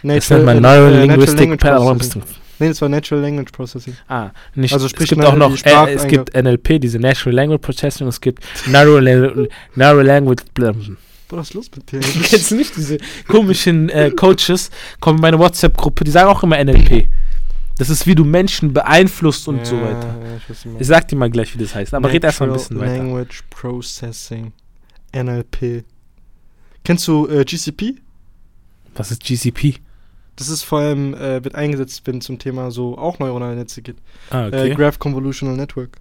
Das nennt man äh, Neural Linguistic Natural Processing. Nee, das war Natural Language Processing. Ah, nicht. Also es sprich gibt mal auch noch, äh, es gibt NLP, diese Natural Language Processing, es gibt Narrow, La- Narrow Language. Blam. Bruder, was ist los mit dir? Kennst du nicht diese komischen äh, Coaches, kommen in meine WhatsApp-Gruppe, die sagen auch immer NLP. Das ist, wie du Menschen beeinflusst und so weiter. Ja, ich weiß nicht. Ich sag dir mal gleich, wie das heißt, aber red erst mal ein bisschen Natural weiter. Language Processing. NLP. Kennst du äh, GCP? Was ist GCP? Das ist vor allem, äh, wird eingesetzt, wenn zum Thema so auch neuronale Netze geht. Ah, Äh, okay. Graph Convolutional Network.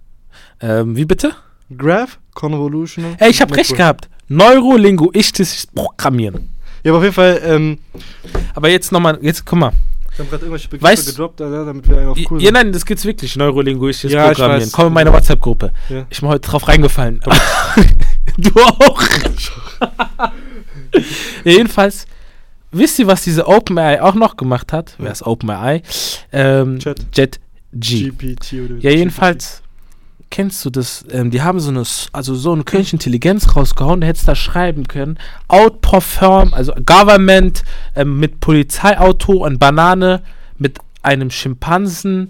ähm, wie bitte? Graph Convolutional Ey, ich habe recht gehabt. Neurolinguistisches Programmieren. Ja, aber auf jeden Fall, ähm, Aber jetzt nochmal, jetzt guck mal. ich habe gerade irgendwelche Begriffe Weißt- gedroppt, Alter, damit wir einfach cool ja, sind. nein, das gibt's wirklich, neurolinguistisches Ja, Programmieren. Komm in meine WhatsApp-Gruppe. Ja. Ich bin heute drauf reingefallen. Du auch. ja, jedenfalls, wisst ihr, was diese OpenAI auch noch gemacht hat? Wer ist OpenAI? Ähm, Chat. Jet G. GPT oder Ja, jedenfalls, kennst du das? Ähm, die haben so eine, also so eine künstliche Intelligenz rausgehauen, da hättest du da schreiben können. Outperform, also Government ähm, mit Polizeiauto und Banane mit einem Schimpansen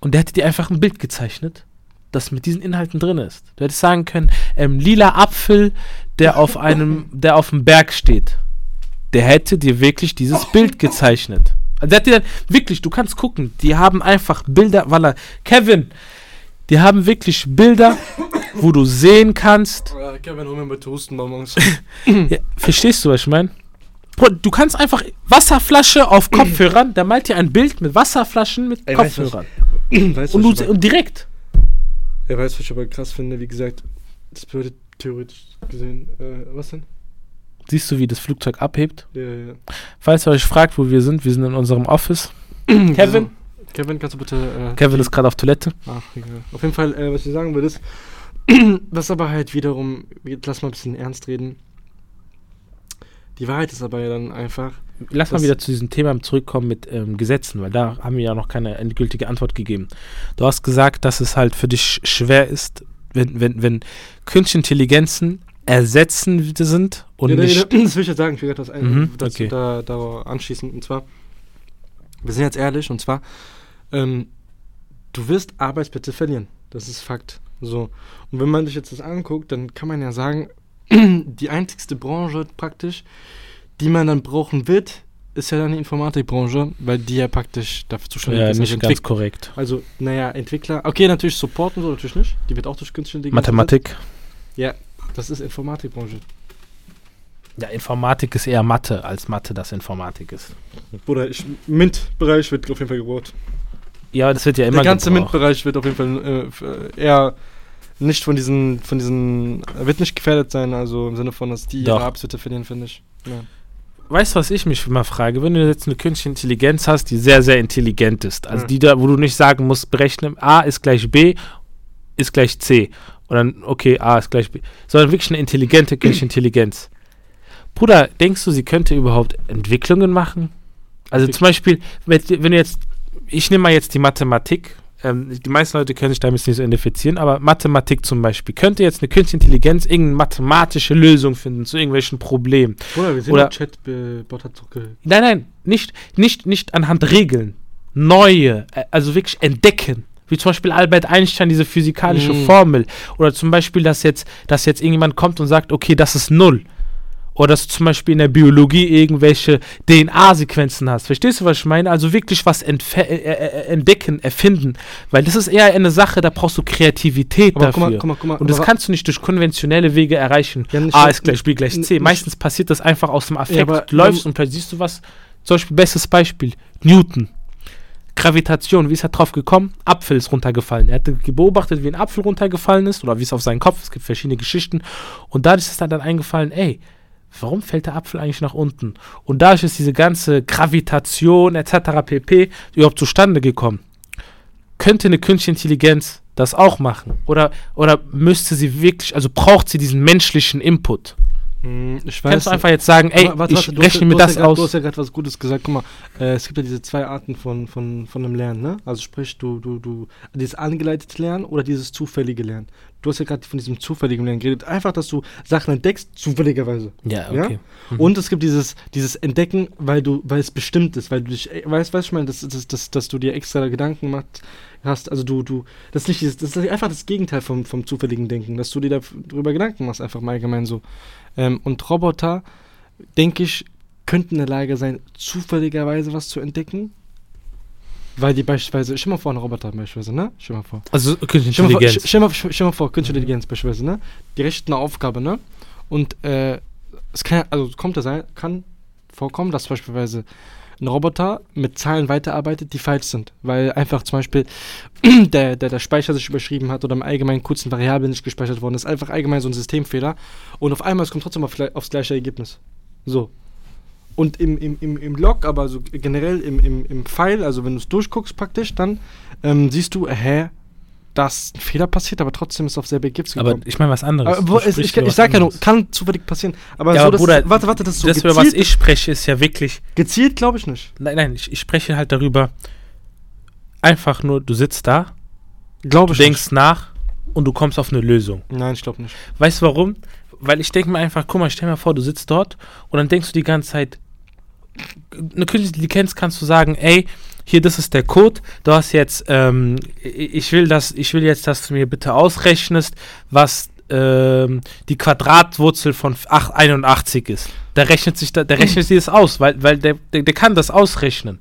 und der hätte dir einfach ein Bild gezeichnet, das mit diesen Inhalten drin ist. Du hättest sagen können, ähm, lila Apfel, der auf einem, der auf dem Berg steht. Der hätte dir wirklich dieses Bild gezeichnet. Also der hat dir dann, wirklich, du kannst gucken, die haben einfach Bilder, weil er, Kevin, die haben wirklich Bilder, wo du sehen kannst, Kevin, hol mir bitte Hustenbonbons. ja, verstehst du, was ich meine? Du kannst einfach Wasserflasche auf Kopfhörern, der malt dir ein Bild mit Wasserflaschen mit Ey? Kopfhörern. weißt Und, du, und direkt. ja, weißt, du, was ich aber krass finde? Wie gesagt, das bedeutet theoretisch gesehen, äh, was denn? Siehst du, wie das Flugzeug abhebt? Ja, ja. Falls ihr euch fragt, wo wir sind, wir sind in unserem Office. Kevin? Kevin, kannst du bitte. Äh, Kevin ist gerade auf Toilette. Ach, egal. Auf jeden Fall, äh, was ich sagen will, ist, was aber halt wiederum, lass mal ein bisschen ernst reden. Die Wahrheit ist aber ja dann einfach, Lass mal Das- wieder zu diesem Thema zurückkommen mit ähm, Gesetzen, weil da haben wir ja noch keine endgültige Antwort gegeben. Du hast gesagt, dass es halt für dich schwer ist, wenn, wenn, wenn künstliche Intelligenzen ersetzen sind und ja, nicht. da- das will ich jetzt sagen, ich will gerade das ein, Mhm, dazu, okay. da, da anschließen. Und zwar, wir sind jetzt ehrlich, und zwar, ähm, du wirst Arbeitsplätze verlieren. Das ist Fakt. So. Und wenn man sich jetzt das anguckt, dann kann man ja sagen, die einzigste Branche praktisch, die man dann brauchen wird, ist ja dann die Informatikbranche, weil die ja praktisch dafür zuständig Ja, ist. nicht also ganz korrekt. Also, naja, Entwickler. Okay, natürlich Support und so, natürlich nicht. Die wird auch durch künstliche. Mathematik. Ja, das ist Informatikbranche. Ja, Informatik ist eher Mathe, als Mathe das Informatik ist. Bruder, ich, MINT-Bereich wird auf jeden Fall gebraucht. Ja, das wird ja immer Der ganze. MINT-Bereich wird auf jeden Fall äh, eher nicht von diesen, von diesen, wird nicht gefährdet sein, also im Sinne von, dass die Doch. ihre Arbeitsplätze verlieren, finde ich. Ja. Weißt du, was ich mich immer frage? Wenn du jetzt eine künstliche Intelligenz hast, die sehr, sehr intelligent ist, also Ja. die da, wo du nicht sagen musst, berechnen, A ist gleich B, ist gleich C. Und dann, okay, A ist gleich B. Sondern wirklich eine intelligente künstliche Intelligenz. Bruder, denkst du, sie könnte überhaupt Entwicklungen machen? Also zum Beispiel, wenn, du jetzt, ich nehme mal jetzt die Mathematik, ähm, die meisten Leute können sich damit nicht so identifizieren, aber Mathematik zum Beispiel, könnte jetzt eine künstliche Intelligenz irgendeine mathematische Lösung finden zu irgendwelchen Problemen? Oder wir sehen, Oder- der Chatbot hat so ge Nein, nein, nicht, nicht, nicht anhand Regeln. Neue, äh, also wirklich entdecken. Wie zum Beispiel Albert Einstein, diese physikalische Mhm. Formel. Oder zum Beispiel, dass jetzt, dass jetzt irgendjemand kommt und sagt, okay, das ist null. Oder dass du zum Beispiel in der Biologie irgendwelche DNA-Sequenzen hast. Verstehst du, was ich meine? Also wirklich was entfe- äh, äh, entdecken, erfinden. Weil das ist eher eine Sache, da brauchst du Kreativität Aber dafür. guck mal, guck mal, guck mal. und das kannst du nicht durch konventionelle Wege erreichen. Ja, A ist gleich B gleich C. Meistens passiert das einfach aus dem Affekt. aber du läufst und plötzlich siehst du was. Zum Beispiel, bestes Beispiel: Newton. Gravitation, wie ist er drauf gekommen? Apfel ist runtergefallen. Er hatte beobachtet, wie ein Apfel runtergefallen ist oder wie es auf seinen Kopf. Es gibt verschiedene Geschichten. Und dadurch ist er dann eingefallen, ey, warum fällt der Apfel eigentlich nach unten? Und dadurch ist diese ganze Gravitation etc. pp. überhaupt zustande gekommen. Könnte eine künstliche Intelligenz das auch machen? Oder, oder müsste sie wirklich, also braucht sie diesen menschlichen Input? Hm, Ich weiß Kannst du einfach jetzt sagen, ey, Warte, warte, ich hast rechne mir das grad, aus. Du hast ja gerade was Gutes gesagt. Guck mal, äh, es gibt ja diese zwei Arten von, von, von einem Lernen, ne? Also sprich, du, du, du, dieses angeleitete Lernen oder dieses zufällige Lernen. Du hast ja gerade von diesem zufälligen Lernen geredet. Einfach, dass du Sachen entdeckst, zufälligerweise. Ja, Ja? okay. Mhm. Und es gibt dieses, dieses Entdecken, weil du, weil es bestimmt ist, weil du dich, äh, weißt, weißt du, ich meine, dass, dass, dass, dass du dir extra Gedanken macht, hast, also du, du, das ist nicht dieses, das ist einfach das Gegenteil vom, vom zufälligen Denken, dass du dir darüber Gedanken machst, einfach mal allgemein so. Ähm, und Roboter, denke ich, könnten in der Lage sein, zufälligerweise was zu entdecken. Weil die beispielsweise, stell mal vor, ein Roboter beispielsweise, ne? Stell mal vor. Also künstliche Stell mal, vor, Intelligenz. stell, mal, stell mal vor, künstliche Intelligenz beispielsweise, ne? Die richtet eine Aufgabe, ne? Und äh, es kann, also kommt ja sein, kann vorkommen, dass beispielsweise ein Roboter mit Zahlen weiterarbeitet, die falsch sind. Weil einfach zum Beispiel der, der, der Speicher sich überschrieben hat oder im Allgemeinen kurzen Variablen nicht gespeichert worden ist. Einfach allgemein so ein Systemfehler. Und auf einmal es kommt trotzdem auf, aufs gleiche Ergebnis. So. Und im, im, im, im Log, aber so generell im, im, im File, also wenn du es durchguckst praktisch, dann ähm, siehst du, äh, hä, da ist ein Fehler passiert, aber trotzdem ist auf selbe Aber gekommen. ich meine was anderes. Aber Du es, ich, ich was sag ja nur, kann zufällig passieren. Aber Ja, so, aber dass, Bruder, warte, warte, das ist so das, über was gezielt, ich spreche, ist ja wirklich. gezielt glaube ich nicht. Nein, nein, ich, ich spreche halt darüber. Einfach nur, du sitzt da, Glaube du ich denkst nach und du kommst auf eine Lösung. nicht. Nein, ich glaube nicht. Weißt du warum? Weil ich denke mir einfach, guck mal, stell mir vor, du sitzt dort und dann denkst du die ganze Zeit, eine künstliche Intelligenz kannst du sagen, ey, hier, das ist der Code, du hast jetzt, ähm, ich will das, ich will jetzt, dass du mir bitte ausrechnest, was ähm, die Quadratwurzel von 8, 81 ist. Der rechnet sich, der rechnet sich das aus, weil, weil der, der, der kann das ausrechnen.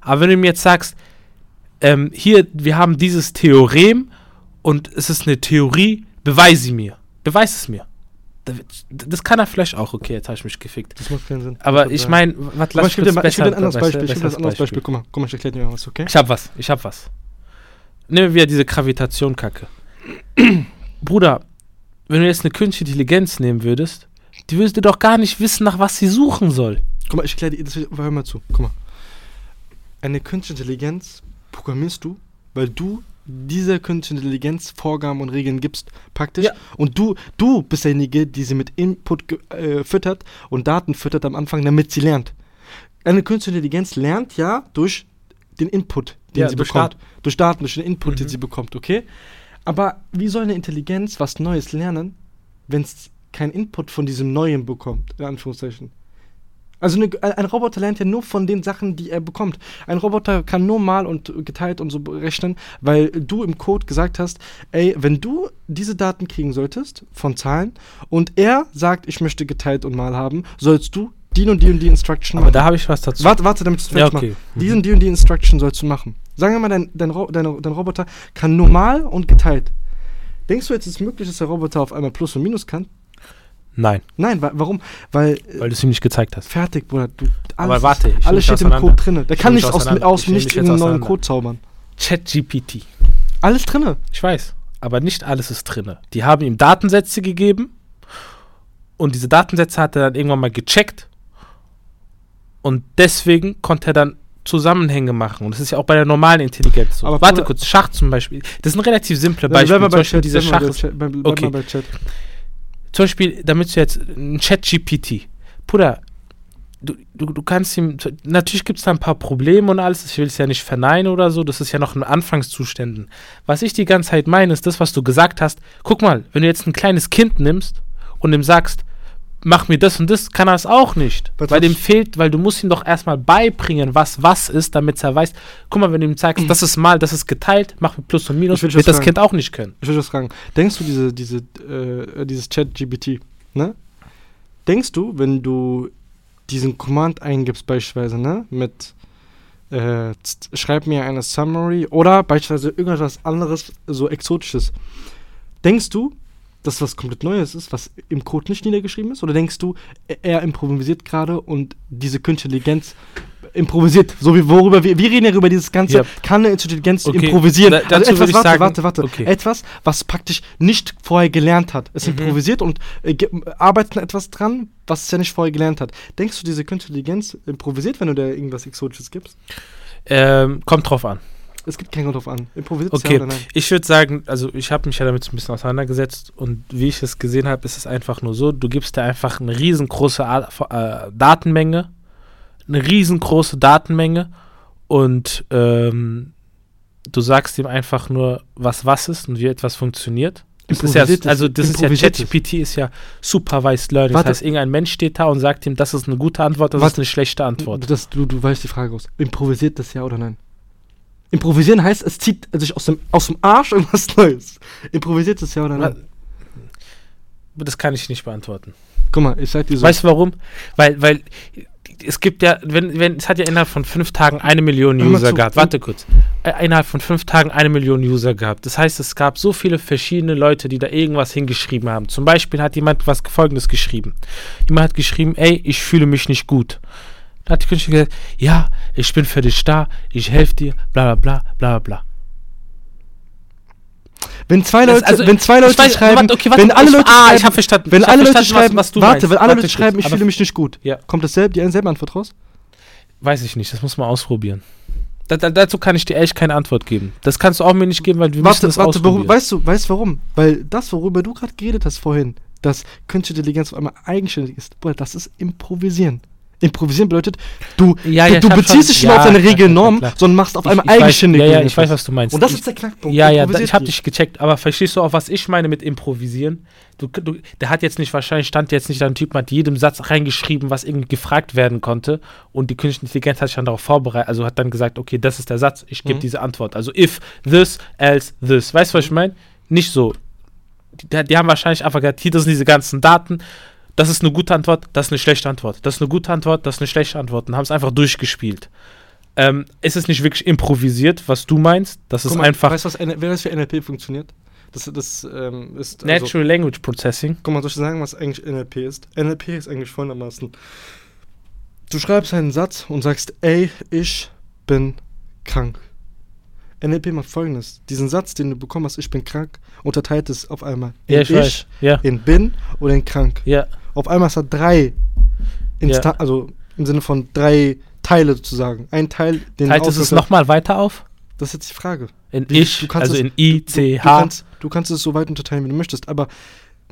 Aber wenn du mir jetzt sagst, ähm, hier, wir haben dieses Theorem und es ist eine Theorie, beweise sie mir. Beweis es mir. Das kann er vielleicht auch. Okay, jetzt habe ich mich gefickt. Das macht keinen Sinn. Aber ich meine, was mal, ich gebe dir, ich geb dir ein anderes Beispiel. Ich gebe dir ein anderes Beispiel. Guck mal, guck mal, ich erkläre dir was, okay? Ich hab was, ich hab was. Nehmen wir wieder diese Gravitation-Kacke. Bruder, wenn du jetzt eine künstliche Intelligenz nehmen würdest, die würdest du doch gar nicht wissen, nach was sie suchen soll. Guck mal, ich erkläre dir, das, hör mal zu. Guck mal. Eine künstliche Intelligenz programmierst du, weil du dieser künstlichen Intelligenz Vorgaben und Regeln gibst, praktisch. Ja. Und du, du bist derjenige, die sie mit Input äh, füttert und Daten füttert am Anfang, damit sie lernt. Eine künstliche Intelligenz lernt ja durch den Input, den Ja, sie durch bekommt. Durch Daten, durch den Input, den Mhm. sie bekommt, okay? Aber wie soll eine Intelligenz was Neues lernen, wenn es keinen Input von diesem Neuen bekommt, in Anführungszeichen? Also eine, ein Roboter lernt ja nur von den Sachen, die er bekommt. Ein Roboter kann nur mal und geteilt und so berechnen, weil du im Code gesagt hast, ey, wenn du diese Daten kriegen solltest von Zahlen und er sagt, ich möchte geteilt und mal haben, sollst du die und die und die Instruction Aber machen. da habe ich was dazu. Warte, warte, damit ich es ja, fertig mache. okay. Mhm. Die und die und die Instruction sollst du machen. Sagen wir mal, dein, dein, dein, dein Roboter kann normal und geteilt. Denkst du jetzt, ist es möglich, dass der Roboter auf einmal Plus und Minus kann? Nein, Nein, wa warum? Weil, äh, weil du es ihm nicht gezeigt hast. fertig, Bruder. Du, Aber alles, warte, ich alles steht im. Code drin. Der kann nicht aus, aus nicht jetzt irgendeinen neuen. Code zaubern. ChatGPT. Alles drinne. Ich weiß, aber nicht alles ist drinne. Die haben ihm Datensätze gegeben und diese Datensätze hat er dann irgendwann mal gecheckt und deswegen konnte er dann Zusammenhänge machen. Und das ist ja auch bei der normalen Intelligenz so. Aber Warte kurz, Schach zum Beispiel. Das sind relativ simple bei Beispiel Chat, diese Schach bei ist, Chat, bleib Okay. bei Chat. Zum Beispiel, damit du jetzt ein Chat-GPT, Bruder, du, du, du kannst ihm, natürlich gibt es da ein paar Probleme und alles, ich will es ja nicht verneinen oder so, das ist ja noch in Anfangszuständen. Was ich die ganze Zeit meine, ist das, was du gesagt hast. Guck mal, wenn du jetzt ein kleines Kind nimmst und ihm sagst, mach mir das und das, kann er es auch nicht. Was- weil dem fehlt, weil du musst ihm doch erstmal beibringen, was was ist, damit er weiß, guck mal, wenn du ihm sagst, das ist mal, das ist geteilt, mach mir Plus und Minus, wird das sagen. Kind auch nicht können. Ich will was fragen. Denkst du, diese, diese, äh, dieses Chat-GPT, ne? Denkst du, wenn du diesen Command eingibst, beispielsweise, ne? Mit äh, schreib mir eine Summary oder beispielsweise irgendwas anderes, so Exotisches. Denkst du, dass was komplett Neues ist, was im Code nicht niedergeschrieben ist? Oder denkst du, er- er improvisiert gerade und diese künstliche Intelligenz improvisiert, so wie worüber wir, wir reden ja über dieses ganze, Ja. kann eine Intelligenz Okay, improvisieren. da- also etwas, warte, sagen- warte, warte, okay. etwas, was praktisch nicht vorher gelernt hat. Es Mhm. improvisiert und äh, arbeitet etwas dran, was es ja nicht vorher gelernt hat. Denkst du, diese künstliche Intelligenz improvisiert, wenn du da irgendwas Exotisches gibst? Ähm, kommt drauf an. Es gibt keinen Grund drauf an. Improvisiert Okay, ja oder nein? ich würde sagen, also ich habe mich ja damit ein bisschen auseinandergesetzt und wie ich es gesehen habe, ist es einfach nur so, du gibst dir einfach eine riesengroße A äh, Datenmenge, eine riesengroße Datenmenge und ähm, du sagst ihm einfach nur, was was ist und wie etwas funktioniert. Das ist ja, also das ist ja. ChatGPT ist ja supervised learning. Warte. Das heißt, irgendein Mensch steht da und sagt ihm, das ist eine gute Antwort, das ist Warte. eine schlechte Antwort. Das, du, du weißt die Frage aus. Improvisiert das ja oder nein? Improvisieren heißt, es zieht sich aus dem, aus dem Arsch irgendwas Neues. Improvisiert das ja oder nein? Das kann ich nicht beantworten. Guck mal, ich sag dir so. Weißt du warum? Weil, weil es gibt ja, wenn, wenn, es hat ja innerhalb von fünf Tagen eine Million User gehabt. Warte kurz. Äh, innerhalb von fünf Tagen eine Million User gehabt. Das heißt, es gab so viele verschiedene Leute, die da irgendwas hingeschrieben haben. Zum Beispiel hat jemand was folgendes geschrieben. Jemand hat geschrieben, ey, ich fühle mich nicht gut. Da hat die Künstlerin gesagt, ja, ich bin für dich da, ich helfe dir, bla bla bla bla bla. wenn zwei Leute, also, wenn zwei Leute weiß- schreiben, warte, okay, warte, wenn alle ich- Leute ah, schreiben, ich hab verstanden. wenn hab alle Leute verstanden, was- schreiben, was du warte, meinst. wenn alle Warte Leute schreiben, ich fühle mich nicht gut, Ja. kommt dasselbe, die selbe Antwort raus? Weiß ich nicht, das muss man ausprobieren. Da, da, dazu kann ich dir echt keine Antwort geben. Das kannst du auch mir nicht geben, weil wir müssen Warte, das warte, ausprobieren. weißt du, weißt warum? Weil das, worüber du gerade geredet hast vorhin, dass künstliche Intelligenz auf einmal eigenständig ist, Bruder, das ist Improvisieren. Improvisieren bedeutet, du, Ja, du, ja, du beziehst dich nicht ja, auf deine klar, klar. sondern machst auf Ich- einmal eigenständig Ja, ja, ich weiß, was du meinst. Und das ich, ist der Knackpunkt. ja, ja, da, ich habe dich gecheckt, aber verstehst du auch, was ich meine mit improvisieren? Du, du, der hat jetzt nicht, wahrscheinlich stand jetzt nicht da ein Typ, hat jedem Satz reingeschrieben, was irgendwie gefragt werden konnte und die künstliche Intelligenz hat sich dann darauf vorbereitet, also hat dann gesagt, okay, das ist der Satz, ich gebe Mhm. diese Antwort. Also if this, else this. Weißt du, was ich meine? Nicht so. Die, die haben wahrscheinlich einfach gesagt, hier, das sind diese ganzen Daten, das ist eine gute Antwort, das ist eine schlechte Antwort, das ist eine gute Antwort, das ist eine schlechte Antwort und haben es einfach durchgespielt. Ähm, ist es nicht wirklich improvisiert, was du meinst? Das ist mal, einfach Weißt du, was, das für NLP funktioniert? Das, das ähm, ist. Also, Natural Language Processing. guck mal, soll ich sagen, was eigentlich NLP ist? NLP ist eigentlich folgendermaßen: Du schreibst einen Satz und sagst, ey, ich bin krank. NLP macht folgendes: Diesen Satz, den du bekommen hast, ich bin krank, unterteilt es auf einmal in Ja, ich, weiß. Ja, in bin oder in krank. ja. Auf einmal ist da drei Insta also im Sinne von drei Teile sozusagen. Ein Teil, den Teilt es es nochmal weiter auf? Das ist jetzt die Frage. In Wie- ich, du also es- in I, C, Du H. kannst, du kannst es so weit unterteilen, wie du möchtest, aber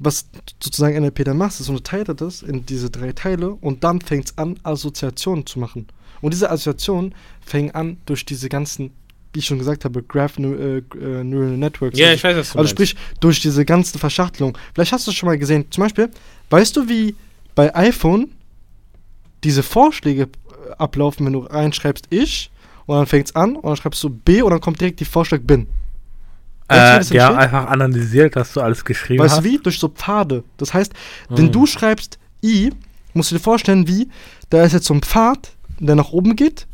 was sozusagen NLP dann macht, ist, unterteilt er das in diese drei Teile und dann fängt es an, Assoziationen zu machen. Und diese Assoziationen fängen an durch diese ganzen, wie ich schon gesagt habe, Graph äh, äh, Neural Networks. Ja, ich weiß, was du also sprich, durch diese ganzen Verschachtelungen. Vielleicht hast du es schon mal gesehen. Zum Beispiel, weißt du, wie bei iPhone diese Vorschläge äh, ablaufen, wenn du reinschreibst ich und dann fängt es an und dann schreibst du B und dann kommt direkt die Vorschlag bin. Weißt du, Äh, das ja, einfach analysiert, dass du alles geschrieben Weißt du hast. wie? Durch so Pfade. Das heißt, wenn Mhm. du schreibst I, musst du dir vorstellen, wie, da ist jetzt so ein Pfad, der nach oben geht,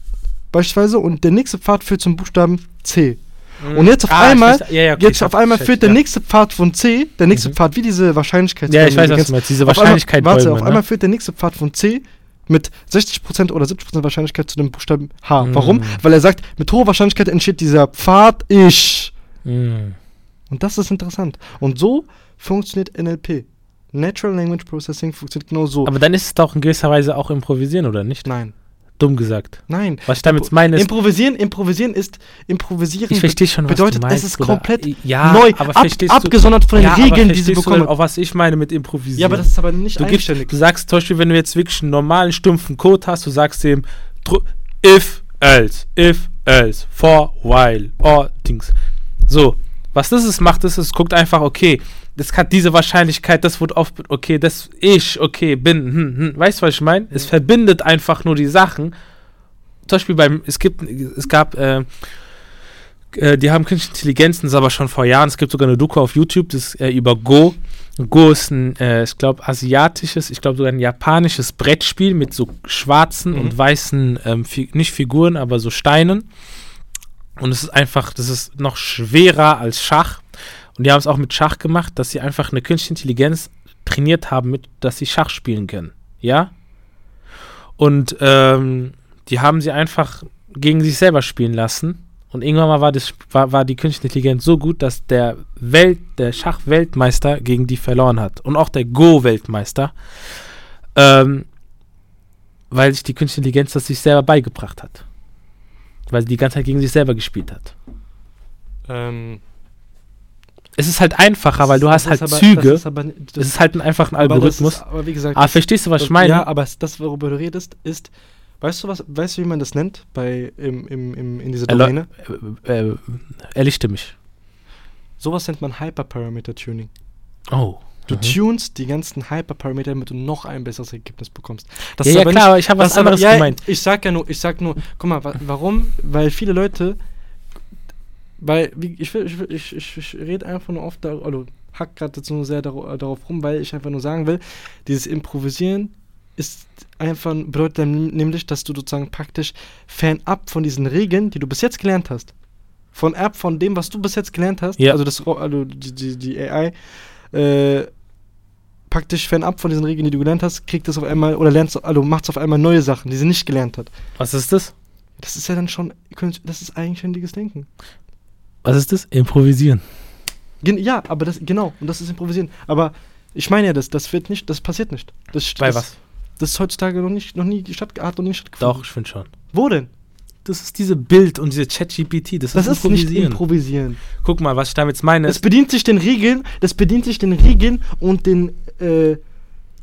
beispielsweise, und der nächste Pfad führt zum Buchstaben C. Mhm. Und jetzt auf Ah, einmal, ja, ja, okay, jetzt auf einmal führt der ja. nächste Pfad von C, der nächste Mhm. Pfad, wie diese Wahrscheinlichkeit. Ja, ich weiß, was du meinst. Diese Wahrscheinlichkeit Warte, Bäume, auf ne? einmal führt der nächste Pfad von C mit 60% oder 70% Wahrscheinlichkeit zu dem Buchstaben H. Mhm. Warum? Weil er sagt, mit hoher Wahrscheinlichkeit entsteht dieser Pfad ich. Mhm. Und das ist interessant. Und so funktioniert NLP. Natural Language Processing funktioniert genau so. Aber dann ist es doch in gewisser Weise auch improvisieren, oder nicht? Nein. Dumm gesagt. Nein. Was ich damit meine ist, Improvisieren, improvisieren ist, improvisieren ich verstehe schon, was bedeutet, du meinst, es ist komplett ja, neu, aber ab, du, abgesondert von den ja, Regeln, die sie bekommen. auch was ich meine mit improvisieren? Ja, aber das ist aber nicht du, gibst, du sagst zum Beispiel, wenn du jetzt wirklich einen normalen, stumpfen Code hast, du sagst dem if, else, if, else, for, while, or, Dings. So, was das ist, macht ist, es guckt einfach, okay, das hat diese Wahrscheinlichkeit, das wird oft, okay, das ich, okay, bin, hm, hm. weißt du, was ich meine? Es verbindet einfach nur die Sachen. Zum Beispiel beim, es gibt, es gab, äh, äh, die haben künstliche Intelligenzen, das ist aber schon vor Jahren. Es gibt sogar eine Doku auf YouTube, das ist äh, über Go. Go ist ein, äh, ich glaube, asiatisches, ich glaube sogar ein japanisches Brettspiel mit so schwarzen Mhm. und weißen, ähm, fi nicht Figuren, aber so Steinen. Und es ist einfach, das ist noch schwerer als Schach. Und die haben es auch mit Schach gemacht, dass sie einfach eine künstliche Intelligenz trainiert haben, mit, dass sie Schach spielen können. Ja? Und ähm, die haben sie einfach gegen sich selber spielen lassen. Und irgendwann mal war, das, war, war die künstliche Intelligenz so gut, dass der Welt, der Schachweltmeister gegen die verloren hat. Und auch der Go-Weltmeister. Ähm, weil sich die künstliche Intelligenz das sich selber beigebracht hat. Weil sie die ganze Zeit gegen sich selber gespielt hat. Ähm, Es ist halt einfacher, weil du das hast halt aber- Züge. Das ist aber, das, es ist halt ein einfacher aber Algorithmus. Ist, aber wie gesagt, Aber verstehst du, was ich meine? Ja, aber das, worüber du redest, ist, weißt du was, weißt du, wie man das nennt bei im, im, im, in dieser Domäne? äh, äh, erlichte mich. Sowas nennt man Hyperparameter Tuning. Oh. Du Mhm. tunst die ganzen Hyperparameter, damit du noch ein besseres Ergebnis bekommst. Das ja, ja aber klar, nicht, aber ich habe was ist aber- anderes ja, gemeint. Ich sag ja nur, ich sag nur, guck mal, wa warum? Weil viele Leute, weil, wie, ich ich, ich, ich, ich rede einfach nur oft, da, also hack gerade jetzt nur sehr darauf, rum, weil ich einfach nur sagen will, dieses Improvisieren ist einfach, bedeutet dann nämlich, dass du sozusagen praktisch fernab von diesen Regeln, die du bis jetzt gelernt hast, von ab von dem, was du bis jetzt gelernt hast, Ja. also das, also die, die, die AI, äh, praktisch fernab von diesen Regeln, die du gelernt hast, kriegt es auf einmal, oder lernst, also macht es auf einmal neue Sachen, die sie nicht gelernt hat. Was ist das? Das ist ja dann schon, das ist eigenständiges Denken. Was ist das? Improvisieren. Gen ja, aber das, genau, und das ist Improvisieren. Aber ich meine ja, das, das wird nicht, das passiert nicht. Das, Bei das, was? Das ist heutzutage noch nicht, noch nie statt, hat noch nie stattgefunden. Doch, ich finde schon. Wo denn? Das ist diese Bild und diese ChatGPT. Das, Das ist ist nicht Improvisieren. Improvisieren. Guck mal, was ich damit meine. Das bedient sich den Regeln, das bedient sich den Regeln und den, äh,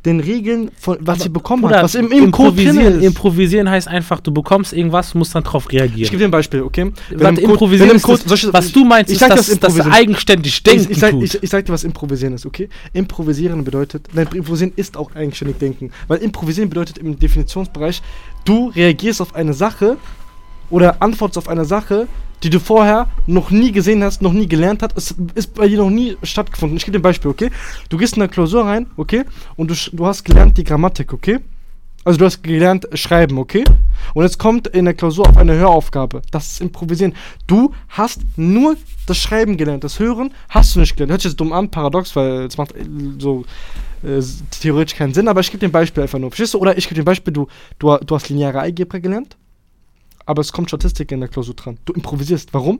den Regeln, von, was Aber, sie bekommen hat, was im, im Code drin improvisieren, ist. improvisieren heißt einfach, du bekommst irgendwas, musst dann drauf ich gebe reagieren. dir ein Beispiel, okay? Warte, im Code- improvisieren wenn im ist Code solche- was du meinst, ich ist, sag dass das das Improvisieren. eigenständig denken ich, ich, sag, ich, ich sag dir, was Improvisieren ist, okay? Improvisieren bedeutet, nein, Improvisieren ist auch eigenständig denken. Weil Improvisieren bedeutet im Definitionsbereich, du reagierst auf eine Sache oder antwortest auf eine Sache, die du vorher noch nie gesehen hast, noch nie gelernt hast. Ist bei dir noch nie stattgefunden. Ich gebe dir ein Beispiel, okay? Du gehst in eine Klausur rein, okay? Und du, du hast gelernt die Grammatik, okay? Also du hast gelernt schreiben, okay? Und jetzt kommt in der Klausur auf eine Höraufgabe. Das ist Improvisieren. Du hast nur das Schreiben gelernt. Das Hören hast du nicht gelernt. Hört sich jetzt dumm an, paradox, weil es macht äh, so äh, theoretisch keinen Sinn. Aber ich gebe dir ein Beispiel einfach nur. Verstehst du? Oder ich gebe dir ein Beispiel, du, du, du hast lineare Algebra gelernt, aber es kommt Statistik in der Klausur dran. Du improvisierst. Warum?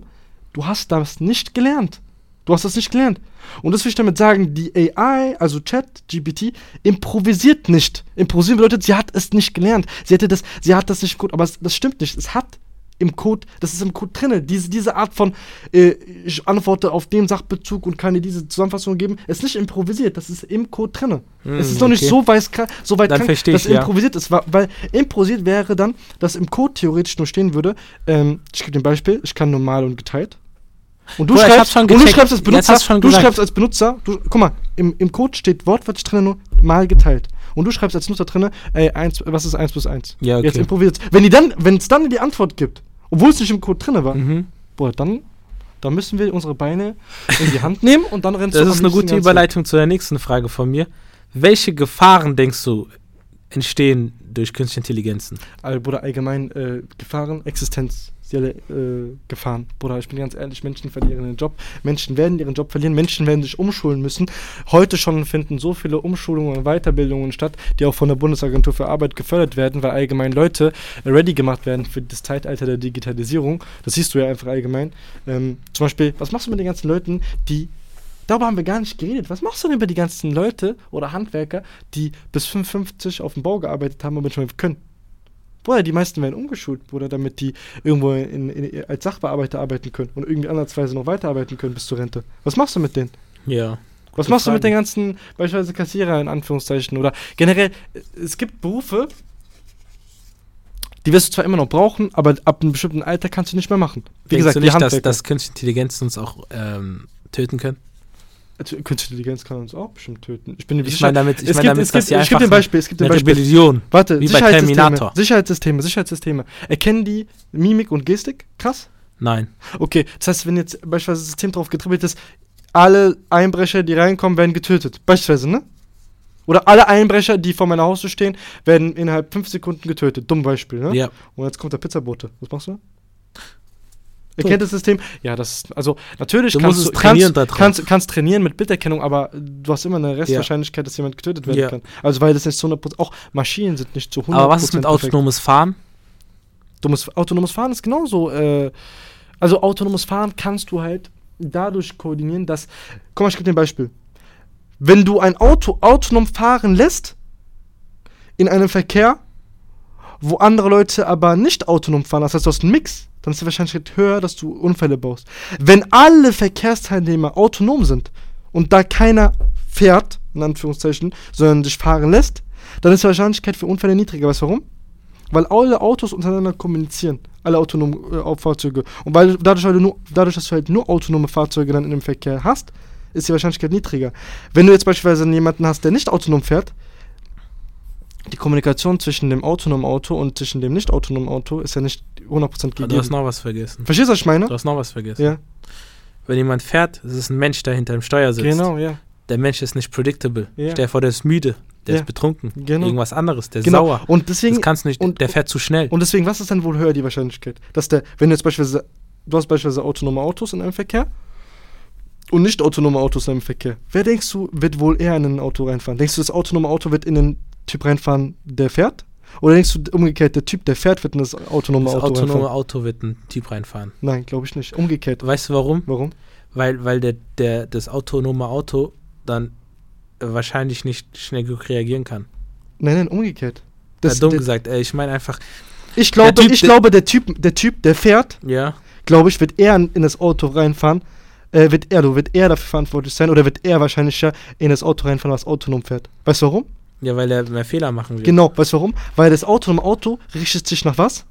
Du hast das nicht gelernt. Du hast das nicht gelernt. Und das will ich damit sagen, die AI, also Chat, GPT, improvisiert nicht. Improvisieren bedeutet, sie hat es nicht gelernt. Sie hätte das, sie hat das nicht Code, aber es, das stimmt nicht. Es hat im Code, das ist im Code drinne. Diese, diese Art von, äh, ich antworte auf den Sachbezug und kann dir diese Zusammenfassung geben, ist nicht improvisiert. Das ist im Code drinne. Hm, es ist noch nicht okay. so weit, kra- so weit Dann krank, versteh dass ich, ja. improvisiert ist. Weil improvisiert wäre dann, dass im Code theoretisch nur stehen würde, ähm, ich gebe dir ein Beispiel, ich kann normal und geteilt. Und du, ich schreibst, und du schreibst als Benutzer, du schon du gesagt. schreibst als Benutzer, du, guck mal, im, im Code steht wortwörtlich drin nur mal geteilt. Und du schreibst als Nutzer drin, ey, eins, was ist 1 plus 1? Ja, okay. Jetzt improvisiert. Wenn die dann, wenn es dann die Antwort gibt, obwohl es nicht im Code drin war, Mhm. boah, dann, dann müssen wir unsere Beine in die Hand nehmen und dann rennst Das du ist am eine gute Überleitung zu der nächsten Frage von mir. Welche Gefahren denkst du entstehen durch künstliche Intelligenzen? Bruder, allgemein äh, Gefahren, existenzielle äh, Gefahren. Bruder, ich bin ganz ehrlich, Menschen verlieren ihren Job. Menschen werden ihren Job verlieren. Menschen werden sich umschulen müssen. Heute schon finden so viele Umschulungen und Weiterbildungen statt, die auch von der Bundesagentur für Arbeit gefördert werden, weil allgemein Leute ready gemacht werden für das Zeitalter der Digitalisierung. Das siehst du ja einfach allgemein. Ähm, zum Beispiel, was machst du mit den ganzen Leuten, die Darüber haben wir gar nicht geredet. Was machst du denn bei die ganzen Leute oder Handwerker, die bis 55 auf dem Bau gearbeitet haben, aber nicht mehr können? Bruder, die meisten werden umgeschult, Bruder, damit die irgendwo in, in, als Sachbearbeiter arbeiten können und irgendwie andersweise noch weiterarbeiten können bis zur Rente. Was machst du mit denen? Ja. Was machst du mit Frage. den ganzen, beispielsweise Kassierer in Anführungszeichen oder generell, es gibt Berufe, die wirst du zwar immer noch brauchen, aber ab einem bestimmten Alter kannst du nicht mehr machen. Wie Denkst gesagt, du die nicht, dass, dass künstliche Intelligenz uns auch ähm, töten können? Also, Künstliche Intelligenz kann uns auch bestimmt töten. Ich bin Ich meine damit, ich es meine gibt, damit, es dass gibt, einfach dir ein Beispiel, es gibt ein Beispiel. Rebellion. Warte, Wie bei Sicherheitssysteme, Terminator. Sicherheitssysteme, Sicherheitssysteme. Erkennen die Mimik und Gestik? Krass. Nein. Okay, das heißt, wenn jetzt beispielsweise das System drauf getribbelt ist, alle Einbrecher, die reinkommen, werden getötet. Beispielsweise, ne? Oder alle Einbrecher, die vor meiner Haustür stehen, werden innerhalb 5 Sekunden getötet. Dumm Beispiel, ne? Ja. Und jetzt kommt der Pizzabote. Was machst du? Erkennt das System? Ja, das ist, also natürlich Du kannst musst du trainieren kannst, kannst, kannst trainieren mit Bilderkennung, aber du hast immer eine Restwahrscheinlichkeit, dass jemand getötet werden Ja. kann. Also weil das nicht zu 100%, auch Maschinen sind nicht zu 100% Aber was ist mit perfekt. autonomes Fahren? Dummes, autonomes Fahren ist genauso. Äh, also autonomes Fahren kannst du halt dadurch koordinieren, dass. Guck mal, ich gebe dir ein Beispiel. Wenn du ein Auto autonom fahren lässt in einem Verkehr, wo andere Leute aber nicht autonom fahren, das heißt, du hast einen Mix, dann ist die Wahrscheinlichkeit höher, dass du Unfälle baust. Wenn alle Verkehrsteilnehmer autonom sind und da keiner fährt, in Anführungszeichen, sondern sich fahren lässt, dann ist die Wahrscheinlichkeit für Unfälle niedriger. Weißt du warum? Weil alle Autos untereinander kommunizieren, alle autonomen äh, Fahrzeuge. Und weil dadurch, weil nur, dadurch, dass du halt nur autonome Fahrzeuge dann in dem Verkehr hast, ist die Wahrscheinlichkeit niedriger. Wenn du jetzt beispielsweise jemanden hast, der nicht autonom fährt, die Kommunikation zwischen dem autonomen Auto und zwischen dem nicht autonomen Auto ist ja nicht 100% Du hast gegeben. noch was vergessen. Verstehst du, was ich meine? Du hast noch was vergessen. Ja, Wenn jemand fährt, es ist ein Mensch, der hinter dem Steuer sitzt. genau, ja. Der Mensch ist nicht predictable. Ja. Stell dir vor, der ist müde, der Ja. ist betrunken, Genau. irgendwas anderes, der ist Genau. sauer. Und deswegen, Das kannst du nicht, und- der fährt zu schnell. Und deswegen, was ist denn wohl höher die Wahrscheinlichkeit? Dass der, wenn du jetzt beispielsweise, du hast beispielsweise autonome Autos in einem Verkehr und nicht autonome Autos in einem Verkehr. Wer denkst du, wird wohl eher in ein Auto reinfahren? Denkst du, das autonome Auto wird in den Typ reinfahren, der fährt? Oder denkst du umgekehrt, der Typ, der fährt, wird in das autonome das Auto autonome reinfahren? Auto wird ein Typ reinfahren. Nein, glaube ich nicht. Umgekehrt. Weißt du warum? Warum? Weil, weil der, der, das autonome Auto dann äh, wahrscheinlich nicht schnell genug reagieren kann. Nein, nein, umgekehrt. Das Das, dumm der, gesagt, ich meine einfach, ich glaube, der Typ, ich der- glaube, der Typ, der Typ, der fährt, ja, glaube ich, wird eher in das Auto reinfahren. Äh, wird er, du wird er dafür verantwortlich sein oder wird er wahrscheinlicher in das Auto reinfahren, was autonom fährt. Weißt du warum? Ja, weil er mehr Fehler machen will. Genau, weißt du warum? Weil das autonome Auto richtet sich nach was?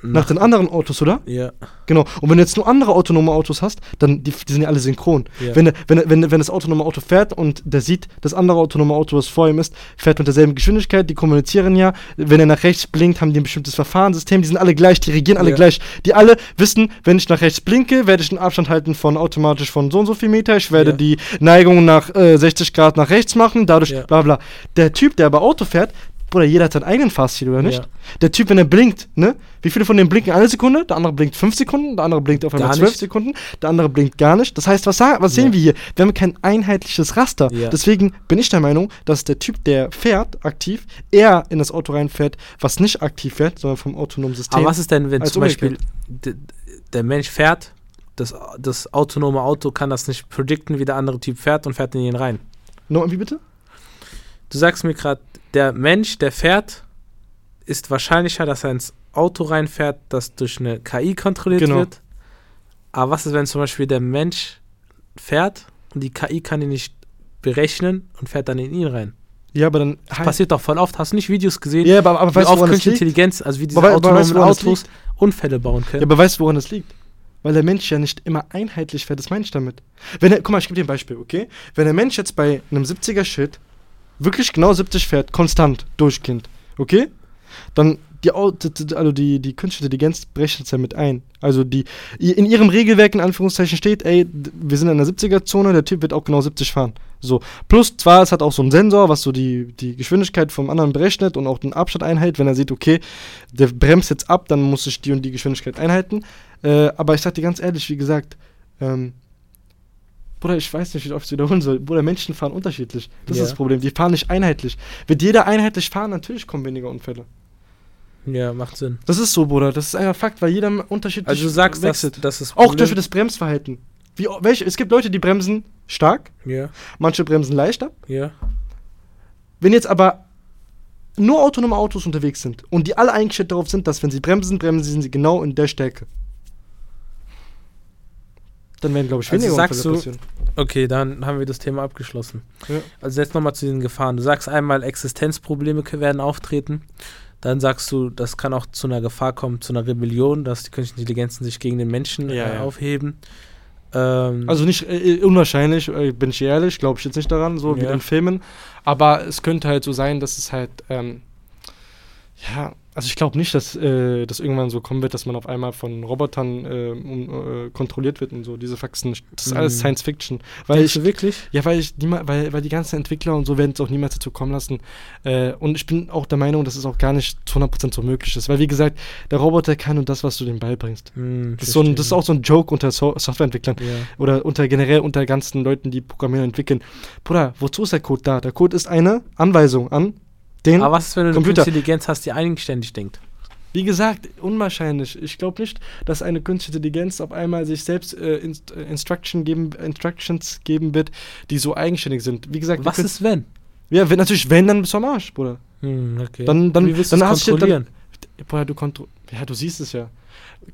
Nach den anderen Autos, oder? Ja, Genau. Und wenn du jetzt nur andere autonome Autos hast, dann die, die sind ja alle synchron. ja. Wenn, wenn, wenn, wenn das autonome Auto fährt und der sieht, das andere autonome Auto, was vor ihm ist, fährt mit derselben Geschwindigkeit, die kommunizieren ja. Wenn er nach rechts blinkt, haben die ein bestimmtes Verfahrenssystem, die sind alle gleich, die regieren alle Ja. gleich. Die alle wissen, wenn ich nach rechts blinke, werde ich einen Abstand halten von automatisch von so und so viel Meter. Ich werde Ja. die Neigung nach äh, 60 Grad nach rechts machen, dadurch bla bla. Der Typ, der aber Auto fährt, Bruder, jeder hat seinen eigenen Fahrstil, oder nicht? Ja. Der Typ, wenn er blinkt, ne? Wie viele von denen blinken eine Sekunde? Der andere blinkt fünf Sekunden, der andere blinkt auf einmal zwölf. Sekunden, der andere blinkt gar nicht. Das heißt, was, was Ja. sehen wir hier? Wir haben kein einheitliches Raster. Ja. Deswegen bin ich der Meinung, dass der Typ, der fährt, aktiv, eher in das Auto reinfährt, was nicht aktiv fährt, sondern vom autonomen System. Aber was ist denn, wenn zum Beispiel der Mensch fährt, das, das autonome Auto kann das nicht predikten, wie der andere Typ fährt und fährt in ihn rein. No, wie bitte? Du sagst mir gerade, der Mensch, der fährt, ist wahrscheinlicher, dass er ins Auto reinfährt, das durch eine KI kontrolliert Genau. wird. Aber was ist, wenn zum Beispiel der Mensch fährt und die KI kann ihn nicht berechnen und fährt dann in ihn rein? Ja, aber dann. Das passiert doch voll oft. Hast du nicht Videos gesehen, ja, aber, aber wie weißt du, woran künstliche? Intelligenz, also wie diese Aber weißt autonomen das Autos Unfälle bauen Ja, können? aber weißt du, woran das liegt? Weil der Mensch ja nicht immer einheitlich fährt, das meine ich damit. Wenn er, guck mal, ich gebe dir ein Beispiel, okay? Wenn der Mensch jetzt bei einem 70er Shit wirklich genau 70 fährt, konstant, durchgehend, okay? Dann die, also die, die künstliche Intelligenz berechnet es ja mit ein. Also die, in ihrem Regelwerk in Anführungszeichen steht, ey, wir sind in der 70er-Zone, der Typ wird auch genau 70 fahren. So. Plus, zwar, es hat auch so einen Sensor, was so die, die Geschwindigkeit vom anderen berechnet und auch den Abstand einhält. Wenn er sieht, okay, der bremst jetzt ab, dann muss ich die und die Geschwindigkeit einhalten. Äh, aber ich sag dir ganz ehrlich, wie gesagt, ähm, Bruder, ich weiß nicht, wie oft ich es wiederholen soll. Bruder, Menschen fahren unterschiedlich. Das Ja. ist das Problem. Die fahren nicht einheitlich. Wird jeder einheitlich fahren, natürlich kommen weniger Unfälle. Ja, macht Sinn. Das ist so, Bruder. Das ist einfach Fakt, weil jeder unterschiedlich Also du sagst, wechselt. dass es Auch durch das Bremsverhalten. Wie, welche, es gibt Leute, die bremsen stark, Ja, manche bremsen leichter. ja. Wenn jetzt aber nur autonome Autos unterwegs sind und die alle eingestellt darauf sind, dass wenn sie bremsen, bremsen sie genau in der Stärke. Dann werden, glaube ich, Also weniger sagst Unfälle du- passieren. Okay, dann haben wir das Thema abgeschlossen. Ja. Also jetzt nochmal zu den Gefahren. Du sagst einmal, Existenzprobleme werden auftreten. Dann sagst du, das kann auch zu einer Gefahr kommen, zu einer Rebellion, dass die künstlichen Intelligenzen sich gegen den Menschen Ja, äh, ja. aufheben. Ähm, Also nicht äh, unwahrscheinlich, äh, bin ich ehrlich, glaube ich jetzt nicht daran, so wie Ja. in Filmen. Aber es könnte halt so sein, dass es halt, ähm, ja, also ich glaube nicht, dass äh, das irgendwann so kommen wird, dass man auf einmal von Robotern äh, um, äh, kontrolliert wird und so, diese Faxen. Das ist alles Mhm. Science Fiction. Weil ich, wirklich? ja, weil ich niema- weil, weil die ganzen Entwickler und so werden es auch niemals dazu kommen lassen. Äh, und ich bin auch der Meinung, dass es auch gar nicht zu 100% so möglich ist. Weil, wie gesagt, der Roboter kann nur das, was du dem beibringst. Hm, Das ist, so ein, das ist auch so ein Joke unter so Softwareentwicklern Ja. oder unter generell unter ganzen Leuten, die programmieren und entwickeln. Bruder, wozu ist der Code da? Der Code ist eine Anweisung an den. Aber was ist, wenn du eine Computer. künstliche Intelligenz hast, die eigenständig denkt? Wie gesagt, unwahrscheinlich. Ich glaube nicht, dass eine künstliche Intelligenz auf einmal sich selbst äh, Inst äh, Instruction geben, Instructions geben wird, die so eigenständig sind. Wie gesagt, Was ist, wenn? Ja, wenn natürlich, wenn, dann bist du am Arsch, Bruder. Hm, okay. Dann- dann- Wie willst dann du hast du- dann- kontrollieren? Bruder, du kontro Ja, du siehst es ja.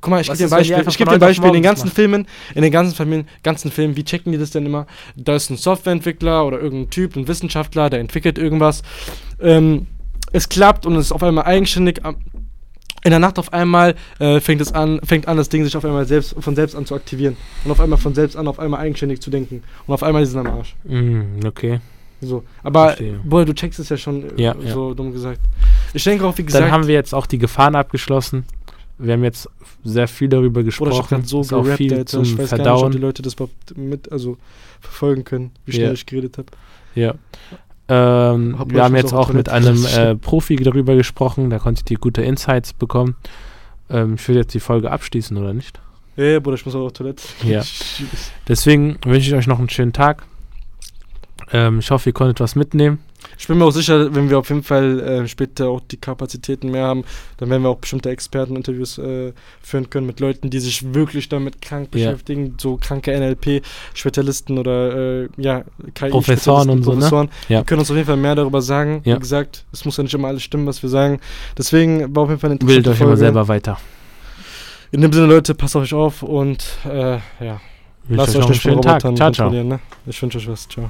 Guck mal, ich gebe dir ein Beispiel. Ich gebe von dir ein Beispiel. In den ganzen macht? Filmen, in den ganzen Filmen, ganzen Filmen, wie checken die das denn immer? Da ist ein Softwareentwickler oder irgendein Typ, ein Wissenschaftler, der entwickelt irgendwas. Ähm, es klappt und es ist auf einmal eigenständig. In der Nacht auf einmal äh, fängt es an, fängt an, das Ding sich auf einmal selbst von selbst an zu aktivieren. Und auf einmal von selbst an, auf einmal eigenständig zu denken. Und auf einmal ist es am Arsch. Hm, okay. So. Aber, Verstehe. boah, du checkst es ja schon äh, Ja, so dumm gesagt. Ich denke auch, wie gesagt. Dann haben wir jetzt auch die Gefahren abgeschlossen. Wir haben jetzt sehr viel darüber ich gesprochen. grad so Ist auch gerappt, viel Alter. zum Ich weiß gar nicht, Verdauen. ob die Leute das überhaupt mit, also verfolgen können, wie schnell Ja. ich geredet habe. Ja. Ähm, Hab wir haben ich jetzt auch auch mit einem äh, Profi darüber gesprochen, da konntet ihr gute Insights bekommen. Ähm, ich würde jetzt die Folge abschließen, oder nicht? Ja, ja, Bruder, ich muss auch auf Toilette. Ja. Deswegen wünsche ich euch noch einen schönen Tag. Ähm, ich hoffe, ihr konntet was mitnehmen. Ich bin mir auch sicher, wenn wir auf jeden Fall äh, später auch die Kapazitäten mehr haben, dann werden wir auch bestimmte Experteninterviews äh, führen können mit Leuten, die sich wirklich damit krank Ja. beschäftigen, so kranke NLP-Spezialisten oder äh, ja, KI Professoren und so, ne? Professoren. Ja. Die können uns auf jeden Fall mehr darüber sagen. Ja. Wie gesagt, es muss ja nicht immer alles stimmen, was wir sagen. Deswegen war auf jeden Fall eine Bildet interessante euch immer Folge. selber weiter. In dem Sinne, Leute, passt auf euch auf und äh, ja, lasst euch euch nicht von schönen Tag. Robotern Ciao, ciao. Ne? Ich wünsche euch was. Ciao.